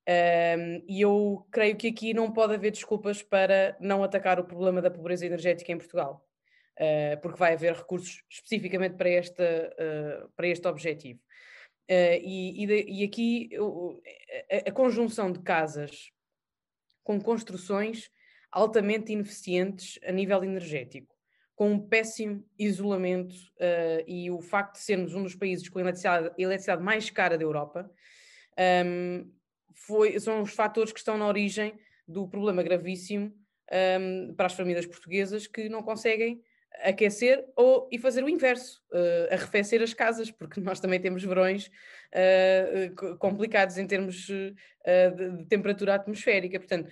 Um, e eu creio que aqui não pode haver desculpas para não atacar o problema da pobreza energética em Portugal, uh, porque vai haver recursos especificamente para, esta, uh, para este objetivo. Uh, e, e, de, e, aqui eu, a, a, conjunção de casas com construções altamente ineficientes a nível energético, com um péssimo isolamento uh, e o facto de sermos um dos países com a eletricidade, eletricidade mais cara da Europa, um, ehm, foi, são os fatores que estão na origem do problema gravíssimo um, ehm, para as famílias portuguesas que não conseguem aquecer ou e fazer o inverso, uh, arrefecer as casas, porque nós também temos verões uh, complicados em termos uh, de, de, temperatura atmosférica. Portanto,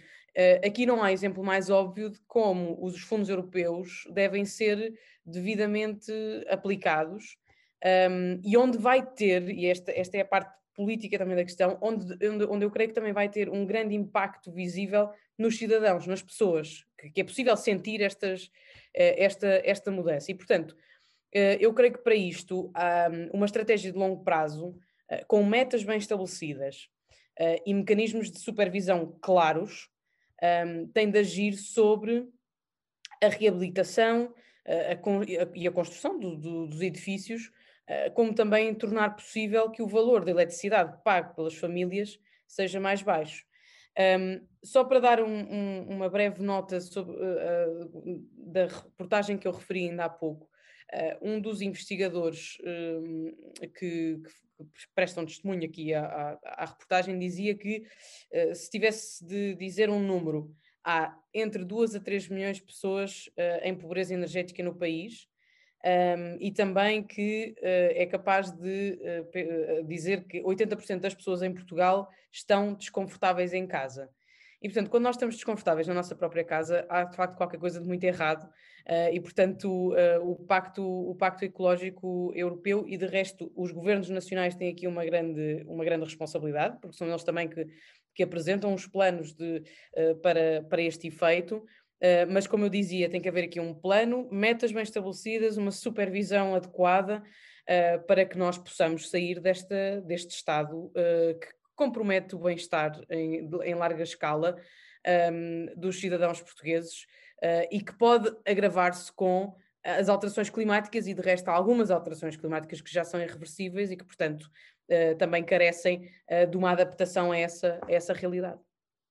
aqui não há exemplo mais óbvio de como os fundos europeus devem ser devidamente aplicados um, e onde vai ter, e esta, esta é a parte política também da questão, onde, onde, onde eu creio que também vai ter um grande impacto visível nos cidadãos, nas pessoas, que, que é possível sentir estas, uh, esta, esta mudança. E, portanto, uh, eu creio que para isto, um, uma estratégia de longo prazo, com metas bem estabelecidas e mecanismos de supervisão claros, um, tem de agir sobre a reabilitação a, a, e a construção do, do, dos edifícios, uh, como também tornar possível que o valor da eletricidade pago pelas famílias seja mais baixo. Um, só para dar um, um, uma breve nota sobre, uh, uh, da reportagem que eu referi ainda há pouco, um dos investigadores que, que, prestam testemunho aqui à, à, à reportagem, dizia que uh, se tivesse de dizer um número, há entre 2 a 3 milhões de pessoas uh, em pobreza energética no país. Um, ehm, e também que uh, é capaz de dizer que 80% das pessoas em Portugal estão desconfortáveis em casa. E, portanto, quando nós estamos desconfortáveis na nossa própria casa, há de facto qualquer coisa de muito errado. Uh, e, portanto, uh, o, pacto, o Pacto Ecológico Europeu e, de resto, os governos nacionais têm aqui uma grande, uma grande responsabilidade, porque são eles também que, que apresentam os planos de, uh, para, para este efeito. mas, como eu dizia, tem que haver aqui um plano, metas bem estabelecidas, uma supervisão adequada para que nós possamos sair desta, deste estado que compromete o bem-estar em, em, larga escala um, dos cidadãos portugueses uh, e que pode agravar-se com as alterações climáticas e, de resto, há algumas alterações climáticas que já são irreversíveis e que, portanto, uh, também carecem uh, de uma adaptação a essa, a essa realidade.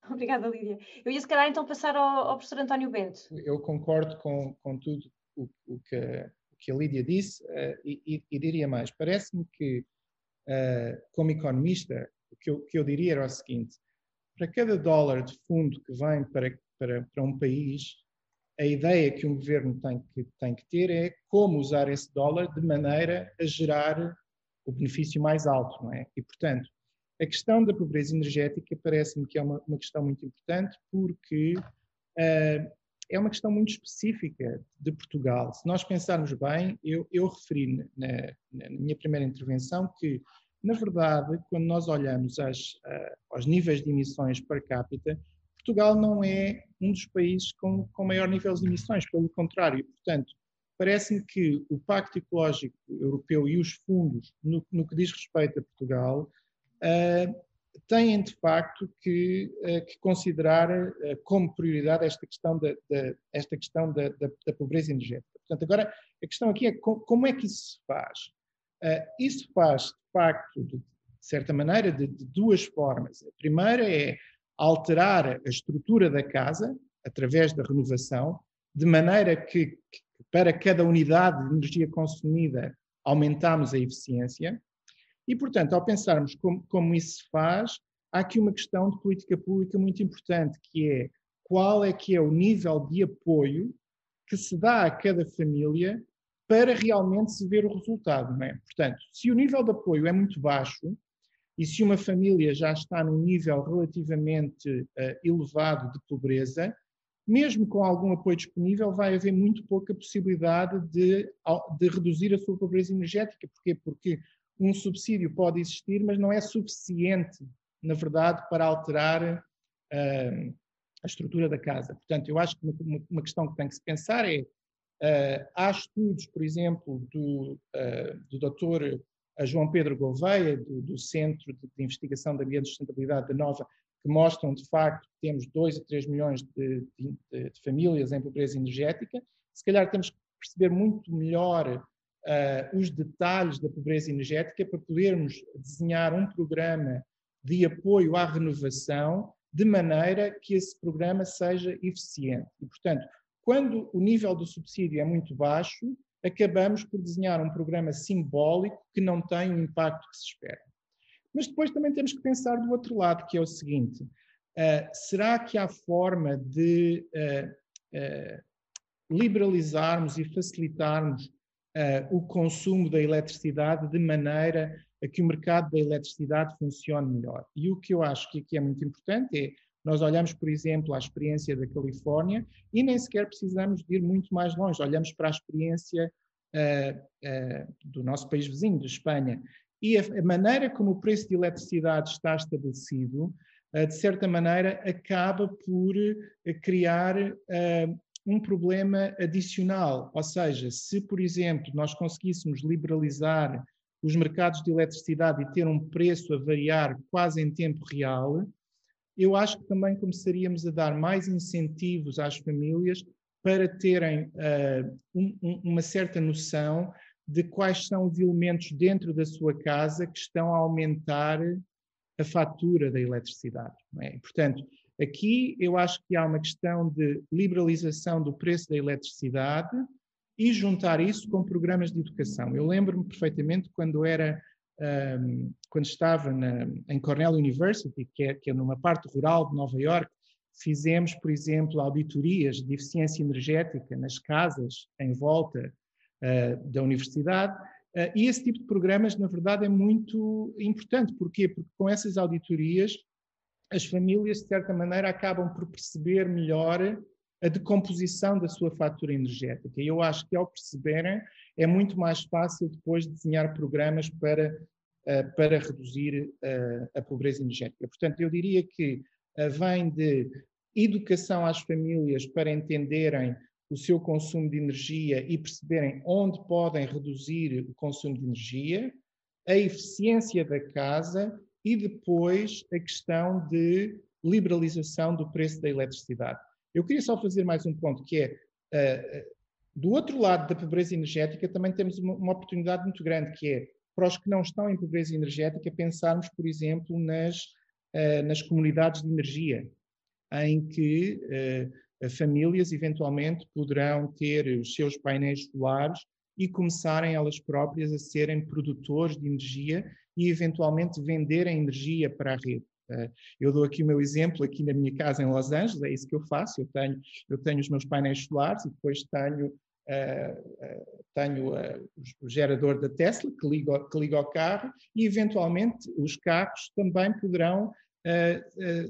Obrigada, Lídia. Eu ia, se calhar, então passar ao, ao professor António Bento. Eu concordo com, com tudo o, o, que, o que a Lídia disse e, e, e diria mais. Parece-me que, como economista, o que eu, que eu diria era o seguinte: para cada dólar de fundo que vem para, para, para um país, a ideia que um governo tem que, tem que ter é como usar esse dólar de maneira a gerar o benefício mais alto, não é? E, portanto, a questão da pobreza energética parece-me que é uma, uma, questão muito importante porque uh, é uma questão muito específica de Portugal. Se nós pensarmos bem, eu, eu referi na, na minha primeira intervenção que na verdade, quando nós olhamos as, uh, aos níveis de emissões per capita, Portugal não é um dos países com, com maior nível de emissões, pelo contrário. Portanto, parece-me que o Pacto Ecológico Europeu e os fundos, no, no que diz respeito a Portugal, uh, têm de facto que, uh, que considerar uh, como prioridade esta questão, da, da esta questão da, da, da, pobreza energética. Portanto, agora a questão aqui é como, é que isso se faz? isso faz facto, de certa maneira, de, de duas formas. A primeira é alterar a estrutura da casa através da renovação, de maneira que, que para cada unidade de energia consumida aumentamos a eficiência. E, portanto, ao pensarmos como, como isso se faz, há aqui uma questão de política pública muito importante, que é qual é que é o nível de apoio que se dá a cada família para realmente se ver o resultado. É? Portanto, se o nível de apoio é muito baixo e se uma família já está num nível relativamente uh, elevado de pobreza, mesmo com algum apoio disponível, vai haver muito pouca possibilidade de, de reduzir a sua pobreza energética. Porquê? Porque um subsídio pode existir, mas não é suficiente, na verdade, para alterar uh, a estrutura da casa. Portanto, eu acho que uma, uma questão que tem que se pensar é, uh, há estudos, por exemplo, do, uh, do doutor João Pedro Gouveia, do, do Centro de, de, Investigação da Ambiente e Sustentabilidade da Nova, que mostram, de facto, que temos 2 a 3 milhões de, de, de famílias em pobreza energética. Se calhar temos que perceber muito melhor uh, os detalhes da pobreza energética para podermos desenhar um programa de apoio à renovação de maneira que esse programa seja eficiente. E, portanto, quando o nível do subsídio é muito baixo, acabamos por desenhar um programa simbólico que não tem o impacto que se espera. Mas depois também temos que pensar do outro lado, que é o seguinte: uh, será que há forma de uh, uh, liberalizarmos e facilitarmos o consumo da eletricidade de maneira a que o mercado da eletricidade funcione melhor. E o que eu acho que aqui é muito importante é nós olhamos, por exemplo, à experiência da Califórnia e nem sequer precisamos de ir muito mais longe. Olhamos para a experiência uh, uh, do nosso país vizinho, de Espanha. E a, a, maneira como o preço de eletricidade está estabelecido, uh, de certa maneira, acaba por criar um problema adicional. Ou seja, se, por exemplo, nós conseguíssemos liberalizar os mercados de eletricidade e ter um preço a variar quase em tempo real, eu acho que também começaríamos a dar mais incentivos às famílias para terem uh, um, uma certa noção de quais são os elementos dentro da sua casa que estão a aumentar a fatura da eletricidade. É? Portanto, Aqui eu acho que há uma questão de liberalização do preço da eletricidade e juntar isso com programas de educação. Eu lembro-me perfeitamente quando era um, quando estava na, em Cornell University, que é, que é numa parte rural de Nova York, fizemos, por exemplo, auditorias de eficiência energética nas casas em volta uh, da universidade. Uh, e esse tipo de programas, na verdade, é muito importante. Porquê? Porque com essas auditorias as famílias, de certa maneira, acabam por perceber melhor a decomposição da sua fatura energética. E eu acho que, ao perceberem, é muito mais fácil depois desenhar programas para, uh, para reduzir uh, a pobreza energética. Portanto, eu diria que uh, vem de educação às famílias para entenderem o seu consumo de energia e perceberem onde podem reduzir o consumo de energia, a eficiência da casa e depois a questão de liberalização do preço da eletricidade. Eu queria só fazer mais um ponto, que é, do outro lado da pobreza energética, também temos uma, uma, oportunidade muito grande, que é, para os que não estão em pobreza energética, pensarmos, por exemplo, nas, uh, nas comunidades de energia, em que uh, famílias eventualmente poderão ter os seus painéis solares e começarem elas próprias a serem produtores de energia e eventualmente venderem energia para a rede. Uh, eu dou aqui o meu exemplo aqui na minha casa em Los Angeles, é isso que eu faço. Eu tenho, eu tenho os meus painéis solares e depois tenho, uh, tenho o gerador da Tesla que liga, que liga ao carro e eventualmente os carros também poderão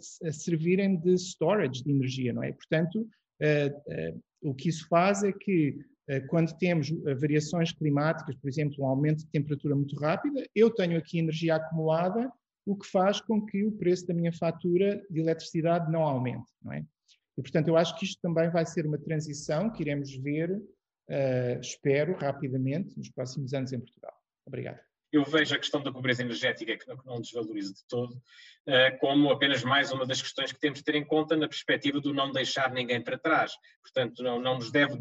servirem de storage de energia, não é? Portanto, o que isso faz é que eh, quando temos eh, variações climáticas, por exemplo, um aumento de temperatura muito rápida, eu tenho aqui energia acumulada, o que faz com que o preço da minha fatura de eletricidade não aumente, não é? E, portanto, eu acho que isto também vai ser uma transição que iremos ver, uh, espero, rapidamente, nos próximos anos em Portugal. Obrigado eu vejo a questão da pobreza energética, que não desvalorizo de todo, eh, como apenas mais uma das questões que temos de ter em conta na perspectiva do não deixar ninguém para trás. Portanto, não, não nos deve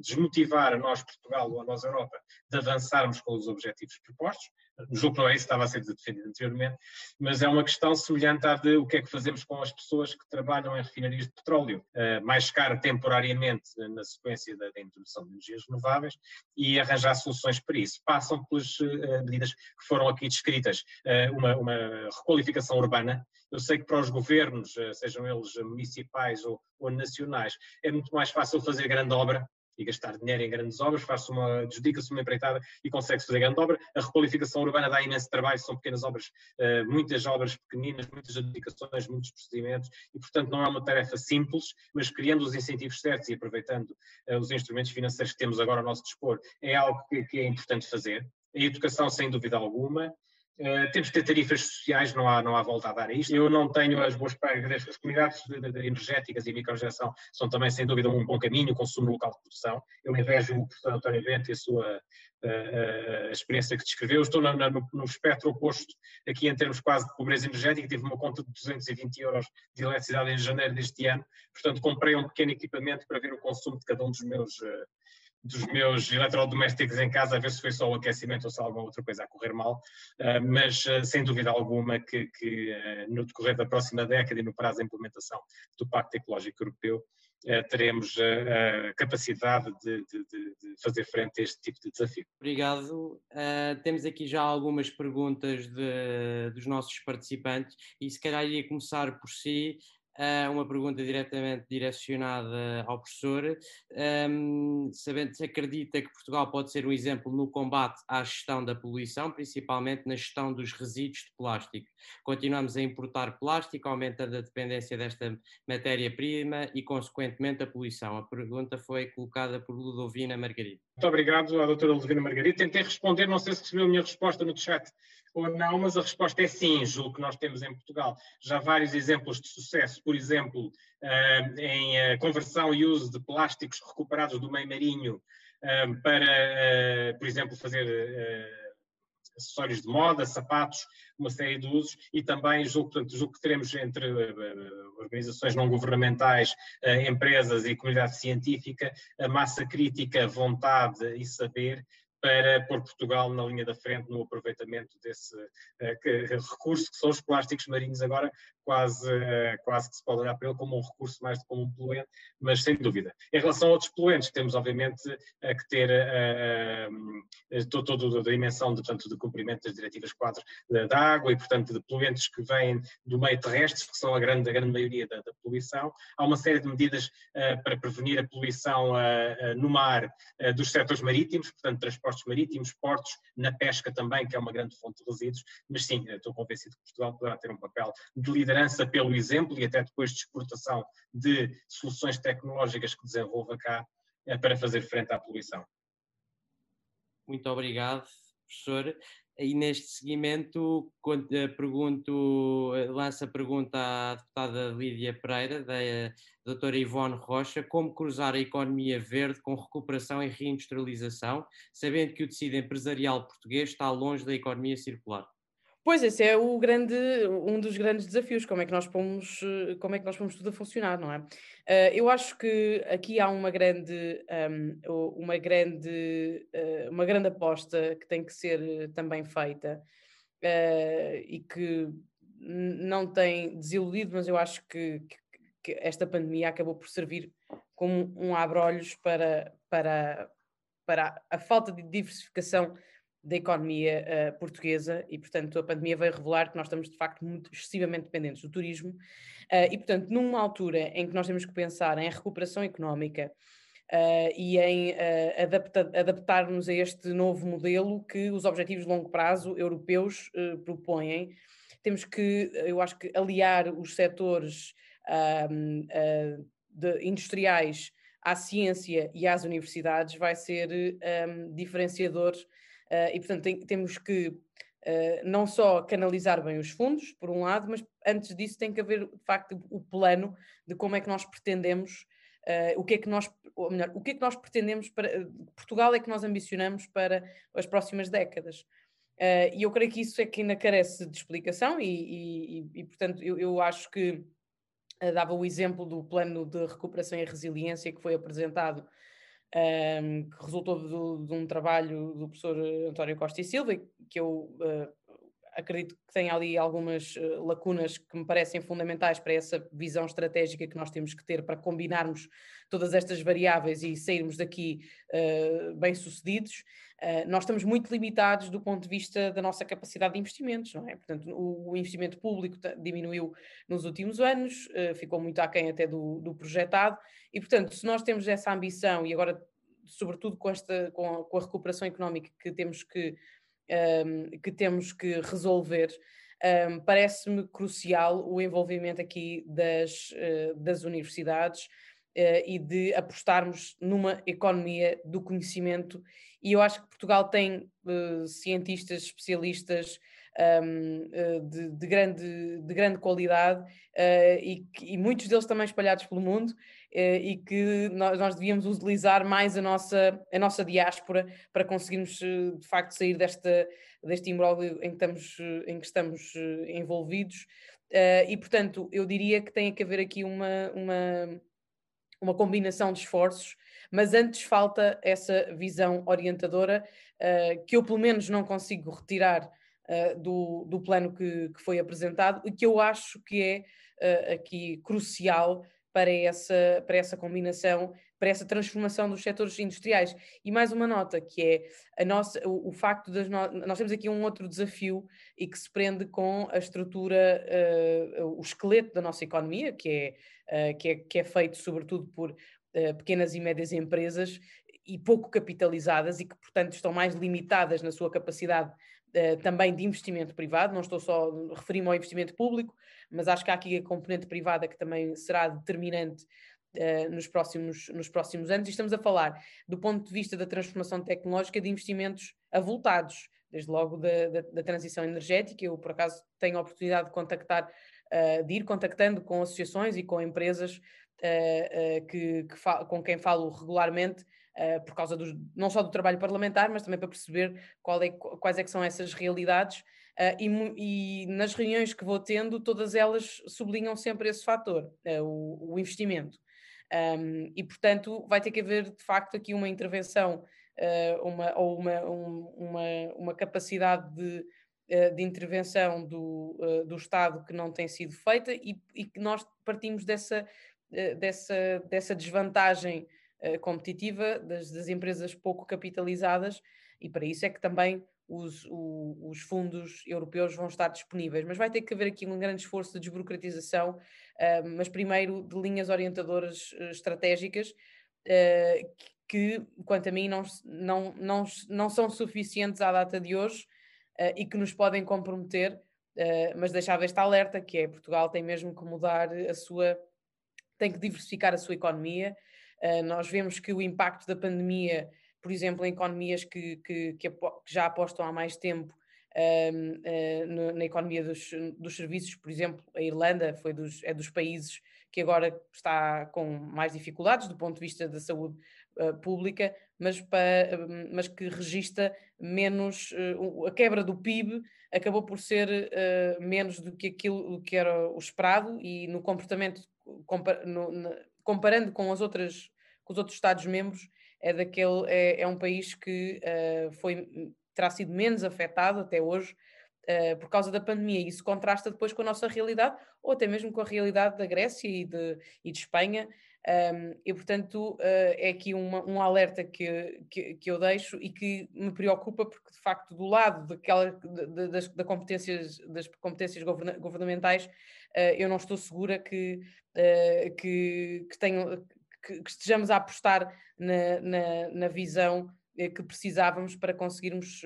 desmotivar a nós, Portugal ou a nós, Europa, de avançarmos com os objetivos propostos, julgo que não é isso que estava a ser defendido anteriormente, mas é uma questão semelhante à de o que é que fazemos com as pessoas que trabalham em refinarias de petróleo, uh, mais cara temporariamente na sequência da, da, introdução de energias renováveis e arranjar soluções para isso. Passam pelas uh, medidas que foram aqui descritas, uma, uma requalificação urbana, eu sei que para os governos, sejam eles municipais ou, ou, nacionais, é muito mais fácil fazer grande obra e gastar dinheiro em grandes obras, faz-se uma, dedica-se uma empreitada e consegue-se fazer grande obra. A requalificação urbana dá imenso trabalho, são pequenas obras, uh, muitas obras pequeninas, muitas adjudicações, muitos procedimentos, e portanto não é uma tarefa simples, mas criando os incentivos certos e aproveitando uh, os instrumentos financeiros que temos agora ao nosso dispor, é algo que é importante fazer. A educação, sem dúvida alguma, Uh, temos que ter tarifas sociais, não há, não há volta a dar a isto. Eu não tenho as boas práticas, as comunidades de, de, de energéticas e microgeração são também, sem dúvida, um bom caminho, o consumo local de produção. Eu invejo o professor António Bento e a sua uh, experiência que descreveu. Estou na, na, no, no, espectro oposto, aqui em termos quase de pobreza energética, tive uma conta de 220 euros de eletricidade em janeiro deste ano, portanto comprei um pequeno equipamento para ver o consumo de cada um dos meus dos meus eletrodomésticos em casa, a ver se foi só o aquecimento ou se alguma outra coisa a correr mal, uh, mas uh, sem dúvida alguma que, que uh, no decorrer da próxima década e no prazo da implementação do Pacto Ecológico Europeu, teremos a capacidade de, de, de, fazer frente a este tipo de desafio. Obrigado. temos aqui já algumas perguntas dos nossos participantes e se calhar iria começar por si, uma pergunta diretamente direcionada ao professor, um, sabendo se acredita que Portugal pode ser um exemplo no combate à gestão da poluição, principalmente na gestão dos resíduos de plástico. Continuamos a importar plástico, aumentando a dependência desta matéria-prima e, consequentemente, a poluição. A pergunta foi colocada por Ludovina Margarida. Muito obrigado à doutora Ludovina Margarida. Tentei responder, não sei se recebeu a minha resposta no chat ou não, mas a resposta é sim, julgo que nós temos em Portugal. Já vários exemplos de sucesso, por exemplo, eh, em eh, conversão e uso de plásticos recuperados do meio marinho eh, para, por exemplo, fazer acessórios de moda, sapatos, uma série de usos, e também julgo, portanto, julgo que teremos entre organizações não governamentais, empresas e comunidade científica a massa crítica, vontade e saber para pôr Portugal na linha da frente no aproveitamento desse uh, que, recurso que são os plásticos marinhos agora, quase, uh, quase que se pode olhar para ele como um recurso mais do que como um poluente, mas sem dúvida. Em relação a outros poluentes, temos obviamente uh, que ter toda a dimensão de, portanto, de cumprimento das diretivas quadros da água e, portanto, de poluentes que vêm do meio terrestre, que são a grande, a grande maioria da, da poluição. Há uma série de medidas para prevenir a poluição no mar dos setores marítimos, portanto, transporte transportes marítimos, portos, na pesca também, que é uma grande fonte de resíduos, mas sim, estou convencido que Portugal poderá ter um papel de liderança pelo exemplo e até depois de exportação de soluções tecnológicas que desenvolva cá eh, para fazer frente à poluição. Muito obrigado, professor. E neste seguimento, eh, pergunto, eh, lanço a pergunta à deputada Lídia Pereira, da eh, doutora Ivone Rocha, como cruzar a economia verde com recuperação e reindustrialização, sabendo que o tecido empresarial português está longe da economia circular? Pois, esse é o grande, um dos grandes desafios, como é que nós pomos, como é que nós pomos tudo a funcionar, não é? Uh, eu acho que aqui há uma grande, um, uma, grande, uh, uma grande aposta que tem que ser também feita uh, e que não tem desiludido, mas eu acho que, que, que, esta pandemia acabou por servir como um abre-olhos para, para, para a falta de diversificação da economia uh, portuguesa e, portanto, a pandemia veio revelar que nós estamos, de facto, muito excessivamente dependentes do turismo uh, e, portanto, numa altura em que nós temos que pensar em recuperação económica uh, e em adapta adaptar-nos a este novo modelo que os objetivos de longo prazo europeus propõem, temos que, eu acho que, aliar os setores de, industriais à ciência e às universidades vai ser um, diferenciador Uh, e, portanto, tem, temos que uh, não só canalizar bem os fundos, por um lado, mas antes disso tem que haver, de facto, o plano de como é que nós pretendemos, uh, o que é que nós, ou melhor, o que é que nós pretendemos para, Portugal é que nós ambicionamos para as próximas décadas. e eu creio que isso é que ainda carece de explicação e, e, e portanto, eu, eu acho que dava o exemplo do plano de recuperação e resiliência que foi apresentado um, que resultou de, de, um trabalho do professor António Costa e Silva, que eu uh, acredito que tem ali algumas uh, lacunas que me parecem fundamentais para essa visão estratégica que nós temos que ter para combinarmos todas estas variáveis e sairmos daqui uh, bem-sucedidos. Uh, nós estamos muito limitados do ponto de vista da nossa capacidade de investimentos, não é? Portanto, o, o investimento público diminuiu nos últimos anos, ficou muito aquém até do, do projetado, e portanto, se nós temos essa ambição e agora sobretudo com, esta, com a recuperação económica que temos que um, que temos que resolver, um, parece-me crucial o envolvimento aqui das, uh, das universidades uh, e de apostarmos numa economia do conhecimento. E eu acho que Portugal tem uh, cientistas, especialistas um, de, de, grande, de grande qualidade e, e muitos deles também espalhados pelo mundo eh, e que nós, nós devíamos utilizar mais a nossa, a nossa diáspora para conseguirmos eh, de facto sair desta, deste imbróglio em que estamos, eh, em que estamos envolvidos. e portanto, eu diria que tem que haver aqui uma, uma, uma combinação de esforços, mas antes falta essa visão orientadora que eu pelo menos não consigo retirar do, do plano que, que foi apresentado e que eu acho que é aqui crucial para essa, para essa combinação, para essa transformação dos setores industriais. E mais uma nota, que é a nossa, o, o facto de no, nós temos aqui um outro desafio e que se prende com a estrutura, uh, o esqueleto da nossa economia, que é, uh, que é, que é feito sobretudo por uh, pequenas e médias empresas e pouco capitalizadas e que, portanto, estão mais limitadas na sua capacidade Uh, também de investimento privado, não estou só referindo ao investimento público, mas acho que há aqui a componente privada que também será determinante uh, nos, próximos, nos próximos anos, e estamos a falar, do ponto de vista da transformação tecnológica, de investimentos avultados, desde logo da, da, da transição energética. Eu, por acaso, tenho a oportunidade de contactar, uh, de ir contactando com associações e com empresas que, que com quem falo regularmente uh, por causa dos, não só do trabalho parlamentar, mas também para perceber é, quais é que são essas realidades. Uh, e, e, nas reuniões que vou tendo, todas elas sublinham sempre esse fator, uh, o, o, investimento. Um, e, portanto, vai ter que haver, de facto, aqui uma intervenção uma, ou uma, um, uma, uma capacidade de, de intervenção do, do Estado que não tem sido feita e, e que nós partimos dessa, dessa, dessa desvantagem uh, competitiva das, das, empresas pouco capitalizadas e para isso é que também os, o, os, fundos europeus vão estar disponíveis. Mas vai ter que haver aqui um grande esforço de desburocratização, uh, mas primeiro de linhas orientadoras uh, estratégicas que, quanto a mim, não, não, não, não são suficientes à data de hoje e que nos podem comprometer, mas deixava este alerta, que é Portugal tem mesmo que mudar a sua, tem que diversificar a sua economia, Uh, nós vemos que o impacto da pandemia, por exemplo, em economias que, que, que, já apostam há mais tempo uh, na economia dos, dos serviços, por exemplo, a Irlanda foi dos, é dos países que agora está com mais dificuldades do ponto de vista da saúde pública, mas, mas que registra menos, a quebra do PIB acabou por ser menos do que aquilo que era o esperado e no comportamento no, comparando com as outras com os outros Estados-membros, é daquele é, é, um país que uh, foi terá sido menos afetado até hoje uh, por causa da pandemia. Isso contrasta depois com a nossa realidade, ou até mesmo com a realidade da Grécia e de, e de Espanha. Um, e, portanto, uh, é aqui uma, um alerta que, que, que, eu deixo e que me preocupa, porque, de facto, do lado daquela, de, das, da competências, das competências governamentais, uh, eu não estou segura que, uh, que, que, tenho, que, que, estejamos a apostar na, na, na visão que precisávamos para conseguirmos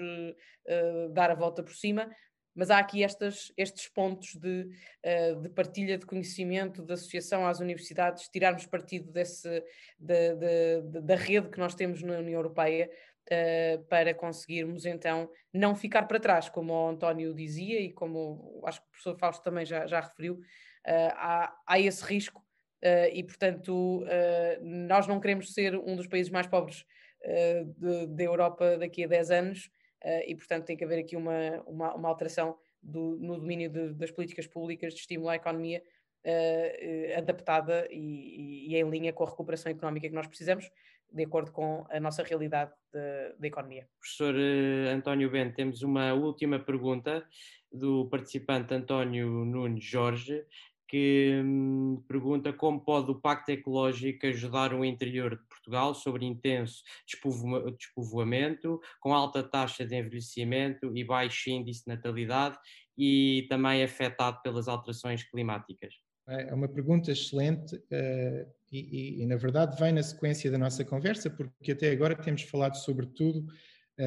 dar a volta por cima, mas há aqui estas, estes pontos de, uh, de, partilha de conhecimento, de associação às universidades, tirarmos partido desse, de, de, da rede que nós temos na União Europeia uh, para conseguirmos então não ficar para trás, como o António dizia e como acho que o professor Fausto também já, já referiu, uh, há, há esse risco e, portanto, nós não queremos ser um dos países mais pobres da Europa daqui a 10 anos uh, e, portanto, tem que haver aqui uma, uma, uma alteração do, no domínio de, das políticas públicas de estímulo à economia uh, adaptada e, e, em linha com a recuperação económica que nós precisamos. de acordo com a nossa realidade da economia. Professor António Bento, temos uma última pergunta do participante António Nunes Jorge, que hum, pergunta como pode o Pacto Ecológico ajudar o interior de Portugal sobre intenso despovoamento, com alta taxa de envelhecimento e baixo índice de natalidade e também afetado pelas alterações climáticas. É, é uma pergunta excelente uh, e, e, e, na verdade, vem na sequência da nossa conversa, porque até agora temos falado sobretudo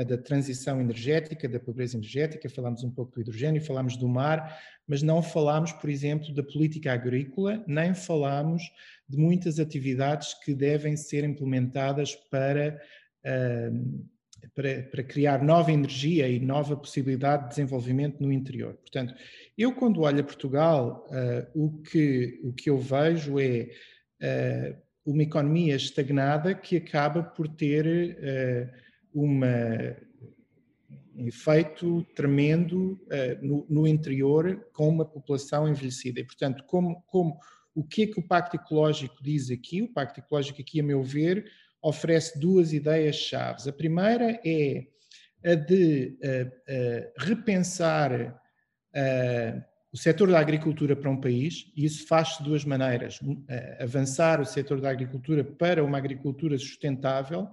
da transição energética, da pobreza energética, falámos um pouco do hidrogênio, falámos do mar, mas não falámos, por exemplo, da política agrícola, nem falámos de muitas atividades que devem ser implementadas para. Uh, para, para, criar nova energia e nova possibilidade de desenvolvimento no interior. Portanto, eu quando olho a Portugal, uh, o, que, o que eu vejo é uh, uma economia estagnada que acaba por ter uma, um efeito tremendo no, no, interior com uma população envelhecida. E, portanto, como, como o que é que o Pacto Ecológico diz aqui? O Pacto Ecológico aqui, a meu ver, oferece duas ideias chaves. A primeira é a de uh, uh, repensar uh, o setor da agricultura para um país, e isso faz-se de duas maneiras: avançar o setor da agricultura para uma agricultura sustentável,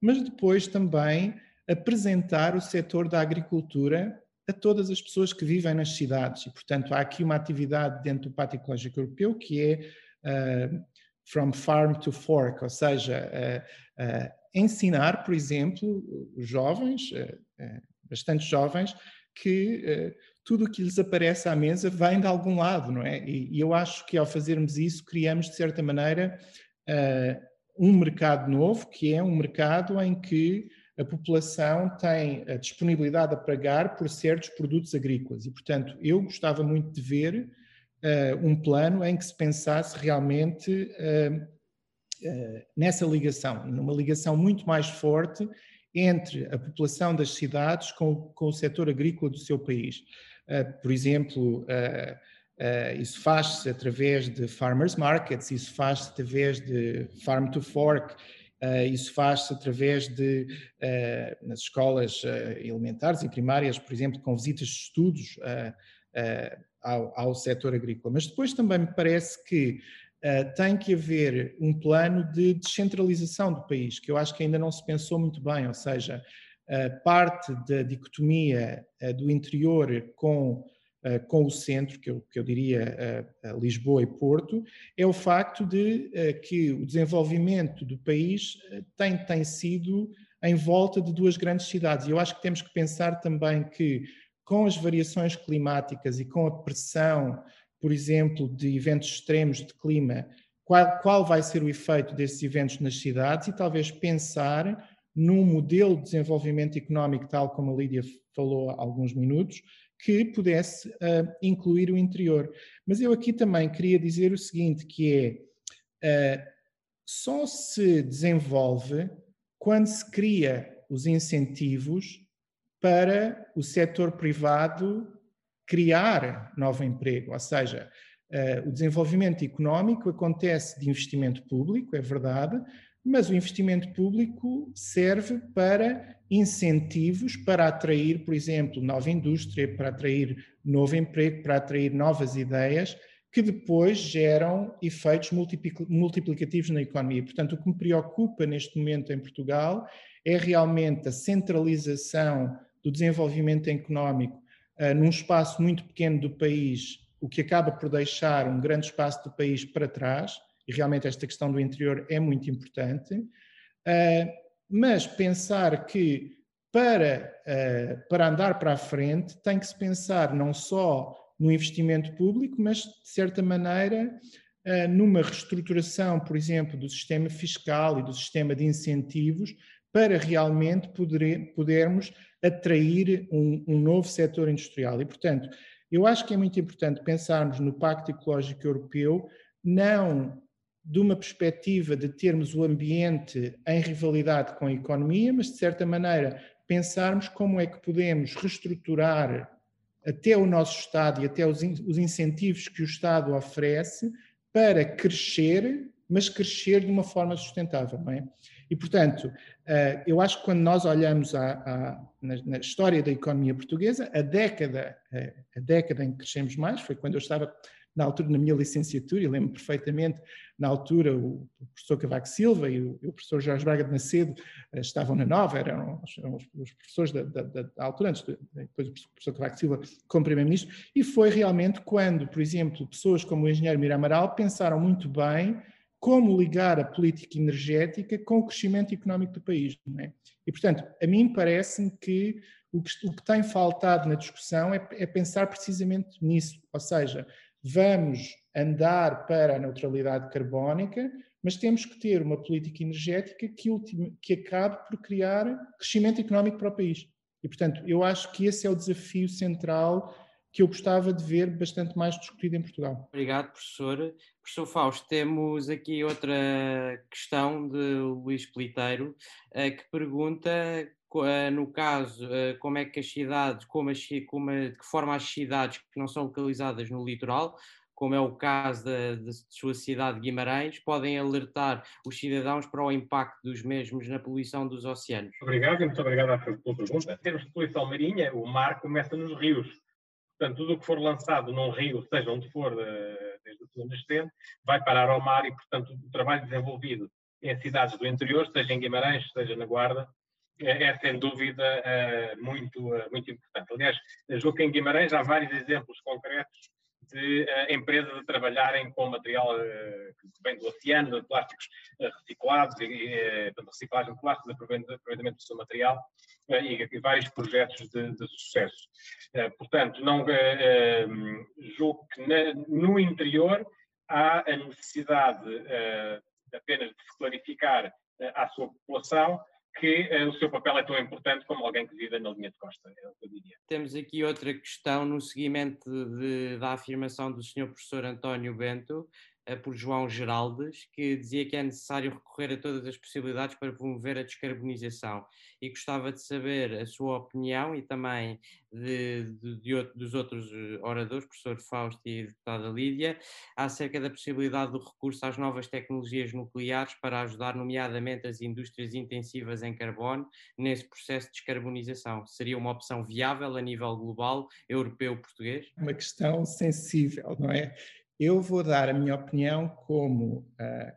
mas depois também apresentar o setor da agricultura a todas as pessoas que vivem nas cidades. E, portanto, há aqui uma atividade dentro do Pacto Ecológico Europeu que é from farm to fork, ou seja, uh, uh, ensinar, por exemplo, os jovens, uh, bastante jovens, que tudo o que lhes aparece à mesa vem de algum lado, não é? E, e eu acho que ao fazermos isso, criamos, de certa maneira, um mercado novo, que é um mercado em que a população tem a disponibilidade a pagar por certos produtos agrícolas. E, portanto, eu gostava muito de ver uh, um plano em que se pensasse realmente uh, uh, nessa ligação, numa ligação muito mais forte entre a população das cidades com, com o setor agrícola do seu país. por exemplo, isso faz-se através de farmers markets, isso faz-se através de farm to fork, Uh, isso faz-se através de, uh, nas escolas uh, elementares e primárias, por exemplo, com visitas de estudos ao, ao setor agrícola. Mas depois também me parece que uh, tem que haver um plano de descentralização do país, que eu acho que ainda não se pensou muito bem, ou seja, uh, parte da dicotomia uh, do interior com com o centro, que eu, que eu diria Lisboa e Porto, é o facto de que o desenvolvimento do país tem, tem sido em volta de duas grandes cidades. E eu acho que temos que pensar também que com as variações climáticas e com a pressão, por exemplo, de eventos extremos de clima, qual, qual vai ser o efeito desses eventos nas cidades e talvez pensar num modelo de desenvolvimento económico, tal como a Lídia falou há alguns minutos, que pudesse uh, incluir o interior. Mas eu aqui também queria dizer o seguinte, que é, uh, só se desenvolve quando se cria os incentivos para o setor privado criar novo emprego, ou seja, uh, o desenvolvimento económico acontece de investimento público, é verdade, mas o investimento público serve para incentivos para atrair, por exemplo, nova indústria, para atrair novo emprego, para atrair novas ideias que depois geram efeitos multiplicativos na economia. Portanto, o que me preocupa neste momento em Portugal é realmente a centralização do desenvolvimento económico uh, num espaço muito pequeno do país, o que acaba por deixar um grande espaço do país para trás, e realmente esta questão do interior é muito importante, uh, mas pensar que para, uh, para andar para a frente tem que se pensar não só no investimento público, mas de certa maneira numa reestruturação, por exemplo, do sistema fiscal e do sistema de incentivos, para realmente poder, podermos atrair um, um novo setor industrial. E, portanto, eu acho que é muito importante pensarmos no Pacto Ecológico Europeu não de uma perspectiva de termos o ambiente em rivalidade com a economia, mas de certa maneira pensarmos como é que podemos reestruturar até o nosso Estado e até os, os incentivos que o Estado oferece para crescer, mas crescer de uma forma sustentável. Não é? E, portanto, uh, eu acho que quando nós olhamos a, a, na, na, história da economia portuguesa, a década, a, a década em que crescemos mais foi quando eu estava na altura, na minha licenciatura, e lembro perfeitamente, na altura, o, professor Cavaco Silva e o, professor Jorge Braga de Macedo uh, estavam na Nova, eram, eram os, os, professores da, da, da, altura, antes de, depois o professor Cavaco Silva como primeiro-ministro, e foi realmente quando, por exemplo, pessoas como o engenheiro Mira Amaral pensaram muito bem como ligar a política energética com o crescimento económico do país. É? E, portanto, a mim parece-me que o, que o que tem faltado na discussão é, é pensar precisamente nisso, ou seja, vamos andar para a neutralidade carbónica, mas temos que ter uma política energética que, que acabe por criar crescimento económico para o país. E, portanto, eu acho que esse é o desafio central que eu gostava de ver bastante mais discutido em Portugal. Obrigado, professor. Professor Fausto, temos aqui outra questão de Luís Politeiro, eh, que pergunta no caso, eh, como é que as cidades, como, as, como de que forma as cidades que não são localizadas no litoral, como é o caso da, sua cidade de Guimarães, podem alertar os cidadãos para o impacto dos mesmos na poluição dos oceanos? Obrigado muito obrigado pela pergunta. Em termos de poluição marinha, o mar começa nos rios. Portanto, tudo o que for lançado num rio, seja onde for, eh, desde o sul nascente, vai parar ao mar e, portanto, o trabalho desenvolvido em cidades do interior, seja em Guimarães, seja na Guarda, é, é sem dúvida é, muito, é, muito importante. Aliás, julgo que em Guimarães há vários exemplos concretos de uh, empresas a trabalharem com material que vem do oceano, de plásticos reciclados, e, reciclagem de plásticos, aproveitamento do seu material e, vários projetos de, de sucesso. portanto, não julgo que na, no interior há a necessidade apenas de se clarificar à sua população que uh, o seu papel é tão importante como alguém que vive na linha de costa, é o que eu diria. Temos aqui outra questão no seguimento de, da afirmação do Sr. Professor António Bento, por João Geraldes, que dizia que é necessário recorrer a todas as possibilidades para promover a descarbonização. E gostava de saber a sua opinião e também de, de, de, dos outros eh, oradores, professor Fausto e deputada Lídia, acerca da possibilidade do recurso às novas tecnologias nucleares para ajudar, nomeadamente, as indústrias intensivas em carbono nesse processo de descarbonização. Seria uma opção viável a nível global, europeu, português? Uma questão sensível, não é? Eu vou dar a minha opinião como, uh,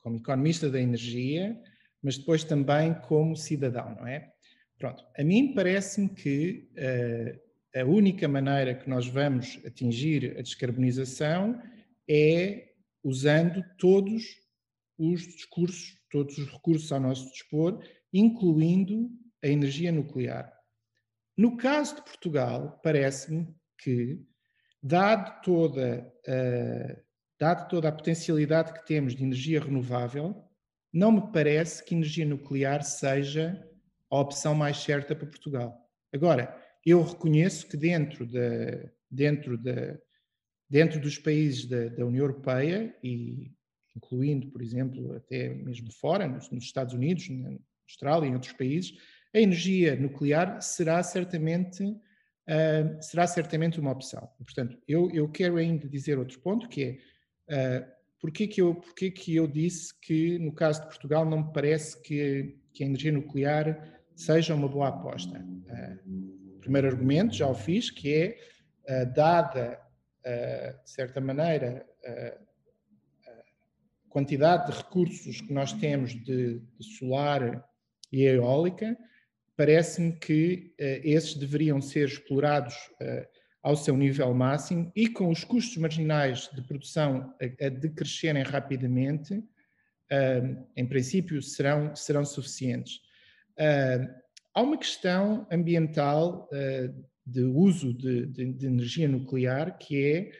como economista da energia, mas depois também como cidadão, não é? Pronto, a mim parece-me que uh, a única maneira que nós vamos atingir a descarbonização é usando todos os discursos, todos os recursos ao nosso dispor, incluindo a energia nuclear. No caso de Portugal, parece-me que dado toda, uh, dado toda a potencialidade que temos de energia renovável, não me parece que energia nuclear seja a opção mais certa para Portugal. Agora, eu reconheço que dentro, de, dentro, de, dentro dos países da, da, União Europeia, e incluindo, por exemplo, até mesmo fora, nos, nos Estados Unidos, na Austrália e em outros países, a energia nuclear será certamente uh, será certamente uma opção. Portanto, eu, eu quero ainda dizer outro ponto, que é uh, porquê, que eu, porquê que eu disse que, no caso de Portugal, não me parece que, que a energia nuclear seja uma boa aposta. Uh, primeiro argumento, já o fiz, que é, uh, dada, de certa maneira, a quantidade de recursos que nós temos de, de solar e eólica, parece-me que uh, esses deveriam ser explorados uh, ao seu nível máximo e com os custos marginais de produção a, a decrescerem rapidamente, uh, em princípio serão, serão suficientes. há uma questão ambiental de uso de, de, de, energia nuclear que é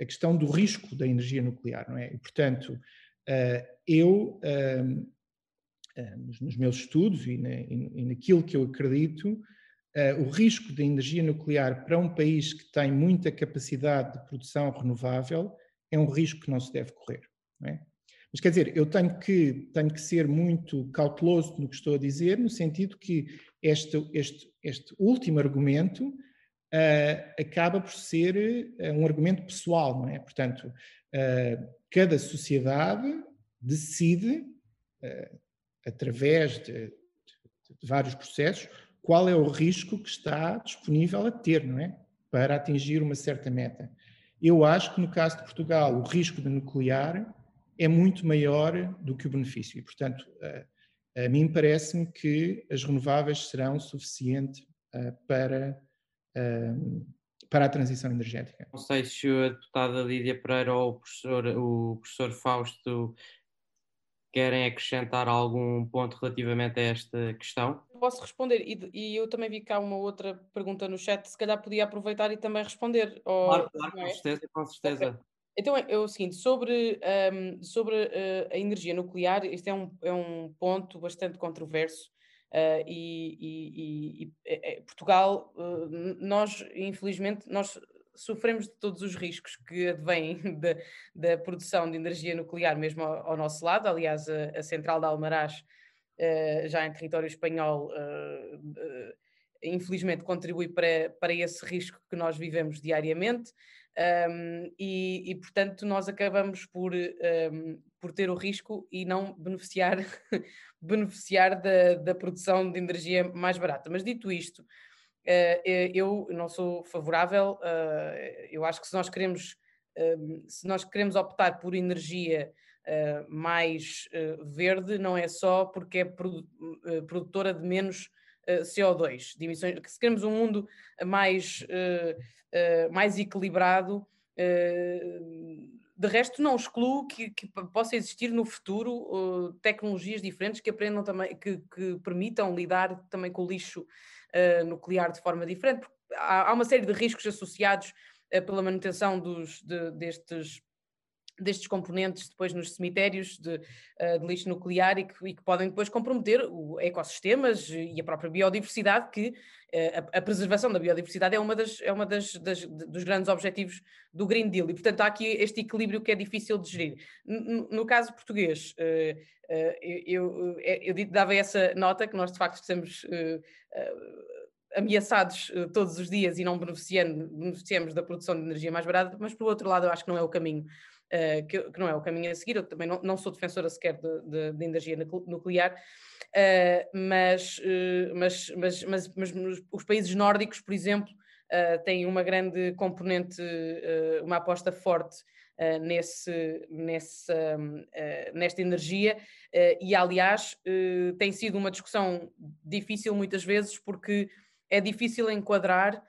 a questão do risco da energia nuclear, não é? E, portanto, eu eh, nos, nos, meus estudos e, na, e, naquilo que eu acredito, uh, o risco da energia nuclear para um país que tem muita capacidade de produção renovável é um risco que não se deve correr. É? Mas quer dizer, eu tenho que, tenho que ser muito cauteloso no que estou a dizer, no sentido que este, este, este último argumento uh, acaba por ser um argumento pessoal, não é? Portanto, cada sociedade decide através de, de vários processos, qual é o risco que está disponível a ter, não é? Para atingir uma certa meta. Eu acho que no caso de Portugal o risco de nuclear é muito maior do que o benefício. E, portanto, a, a mim parece-me que as renováveis serão suficiente para, uh, para a transição energética. Não sei se a deputada Lídia Pereira ou o professor, o professor Fausto querem acrescentar algum ponto relativamente a esta questão? Posso responder, e, e, eu também vi cá uma outra pergunta no chat, se calhar podia aproveitar e também responder. Ou, claro, claro, com é? certeza, com certeza. Okay. Então é, é, o seguinte, sobre, um, sobre uh, a energia nuclear, este é um, é um ponto bastante controverso uh, e, e, e, e, Portugal, uh, nós infelizmente, nós sofremos de todos os riscos que advêm da, da produção de energia nuclear mesmo ao, ao nosso lado. Aliás, a, a central de Almaraz, uh, já em território espanhol, uh, uh, infelizmente contribui para, para esse risco que nós vivemos diariamente. Um, e, e, portanto, nós acabamos por, um, por ter o risco e não beneficiar, beneficiar da, da produção de energia mais barata. Mas dito isto, eh, eh, eu não sou favorável, eh, eu acho que se nós queremos, se nós queremos optar por energia mais verde, não é só porque é produtora de menos CO2, de emissões, se queremos um mundo mais, mais equilibrado, de resto, não excluo que, que, possa existir no futuro tecnologias diferentes que aprendam também, que, que, permitam lidar também com o lixo uh, nuclear de forma diferente. Há, há, uma série de riscos associados uh, pela manutenção dos, de, destes destes componentes depois nos cemitérios de, uh, de lixo nuclear e que, e que, podem depois comprometer o ecossistemas e a própria biodiversidade, que uh, a, a, preservação da biodiversidade é uma, das, é uma das, das, dos grandes objetivos do Green Deal e, portanto, há aqui este equilíbrio que é difícil de gerir. No, no caso português, uh, eu, eu, eu, dava essa nota que nós de facto estamos ameaçados todos os dias e não beneficiamos da produção de energia mais barata, mas por outro lado eu acho que não é o caminho uh, que, que, não é o caminho a seguir. Eu também não, não sou defensora sequer de, de, de energia nuclear, uh, mas, mas, mas, mas, mas, os países nórdicos, por exemplo, têm uma grande componente, uma aposta forte. Uh, nesse, nesse, uh, nesta energia, uh, e aliás tem sido uma discussão difícil muitas vezes, porque é difícil enquadrar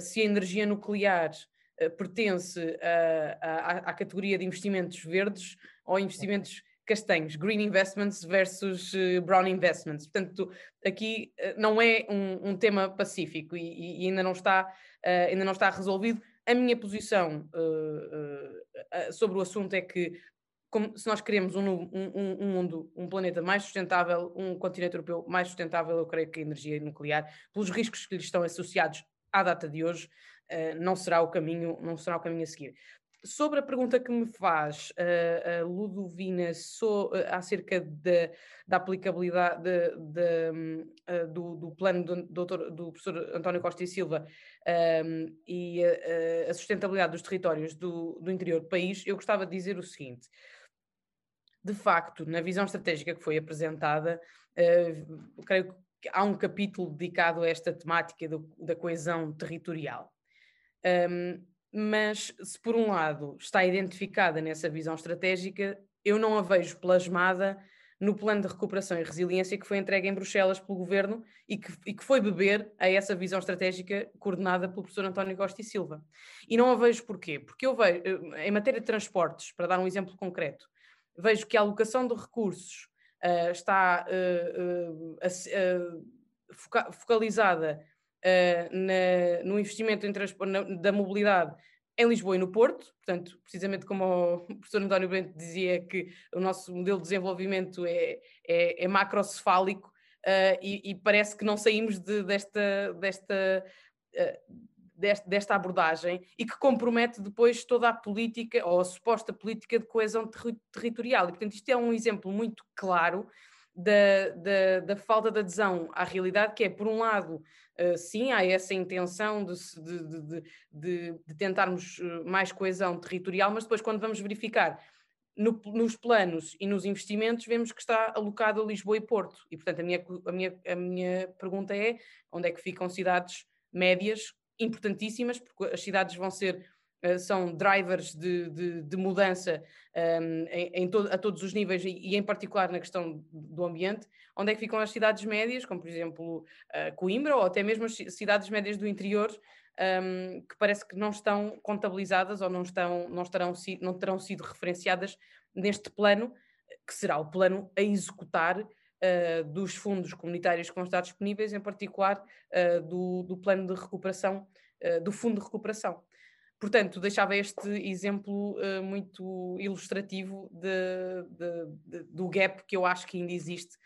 se a energia nuclear eh, pertence à categoria de investimentos verdes ou investimentos castanhos, green investments versus uh, brown investments. Portanto, aqui uh, não é um, um, tema pacífico e, e, ainda, não está, ainda não está resolvido. A minha posição sobre o assunto é que como, se nós queremos um, um, um, mundo, um planeta mais sustentável, um continente europeu mais sustentável, eu creio que a energia nuclear, pelos riscos que lhe estão associados à data de hoje, uh, não será o caminho, não será o caminho a seguir. Sobre a pergunta que me faz uh, a Ludovina uh, acerca de, da aplicabilidade de, de, uh, do, do, plano do, doutor, do professor António Costa e Silva um, e a sustentabilidade dos territórios do, do interior do país, eu gostava de dizer o seguinte: de facto, na visão estratégica que foi apresentada, creio que há um capítulo dedicado a esta temática do, da coesão territorial. Um, mas se por um lado está identificada nessa visão estratégica, eu não a vejo plasmada no plano de recuperação e resiliência que foi entregue em Bruxelas pelo governo e que, e que, foi beber a essa visão estratégica coordenada pelo professor António Costa e Silva. E não a vejo porquê? Porque eu vejo, em matéria de transportes, para dar um exemplo concreto, vejo que a alocação de recursos uh, está uh, uh, foca focalizada uh, na, no investimento em na, da mobilidade em Lisboa e no Porto, portanto, precisamente como o professor António Bento dizia que o nosso modelo de desenvolvimento é, é, é macrocefálico uh, e, e, parece que não saímos de, desta, desta, uh, desta, desta, abordagem e que compromete depois toda a política ou a suposta política de coesão ter territorial. E, portanto, isto é um exemplo muito claro da, da, da, falta de adesão à realidade, que é, por um lado, uh, sim, há essa intenção de, de, de, de, tentarmos eh, mais coesão territorial, mas depois, quando vamos verificar no, nos planos e nos investimentos vemos que está alocado a Lisboa e Porto. E, portanto, a minha, a, minha, a minha pergunta é onde é que ficam cidades médias importantíssimas, porque as cidades vão ser são drivers de, de, de mudança um, ehm, em, em to a todos os níveis e, e, em particular na questão do ambiente, onde é que ficam as cidades médias, como por exemplo uh, Coimbra ou até mesmo as cidades médias do interior, um, que parece que não estão contabilizadas ou não, estão, não, estarão, não terão sido referenciadas neste plano, que será o plano a executar uh, dos fundos comunitários que vão estar disponíveis, em particular uh, do, do, plano de recuperação, do fundo de recuperação. Portanto, deixava este exemplo muito ilustrativo de, de, de, do gap que eu acho que ainda existe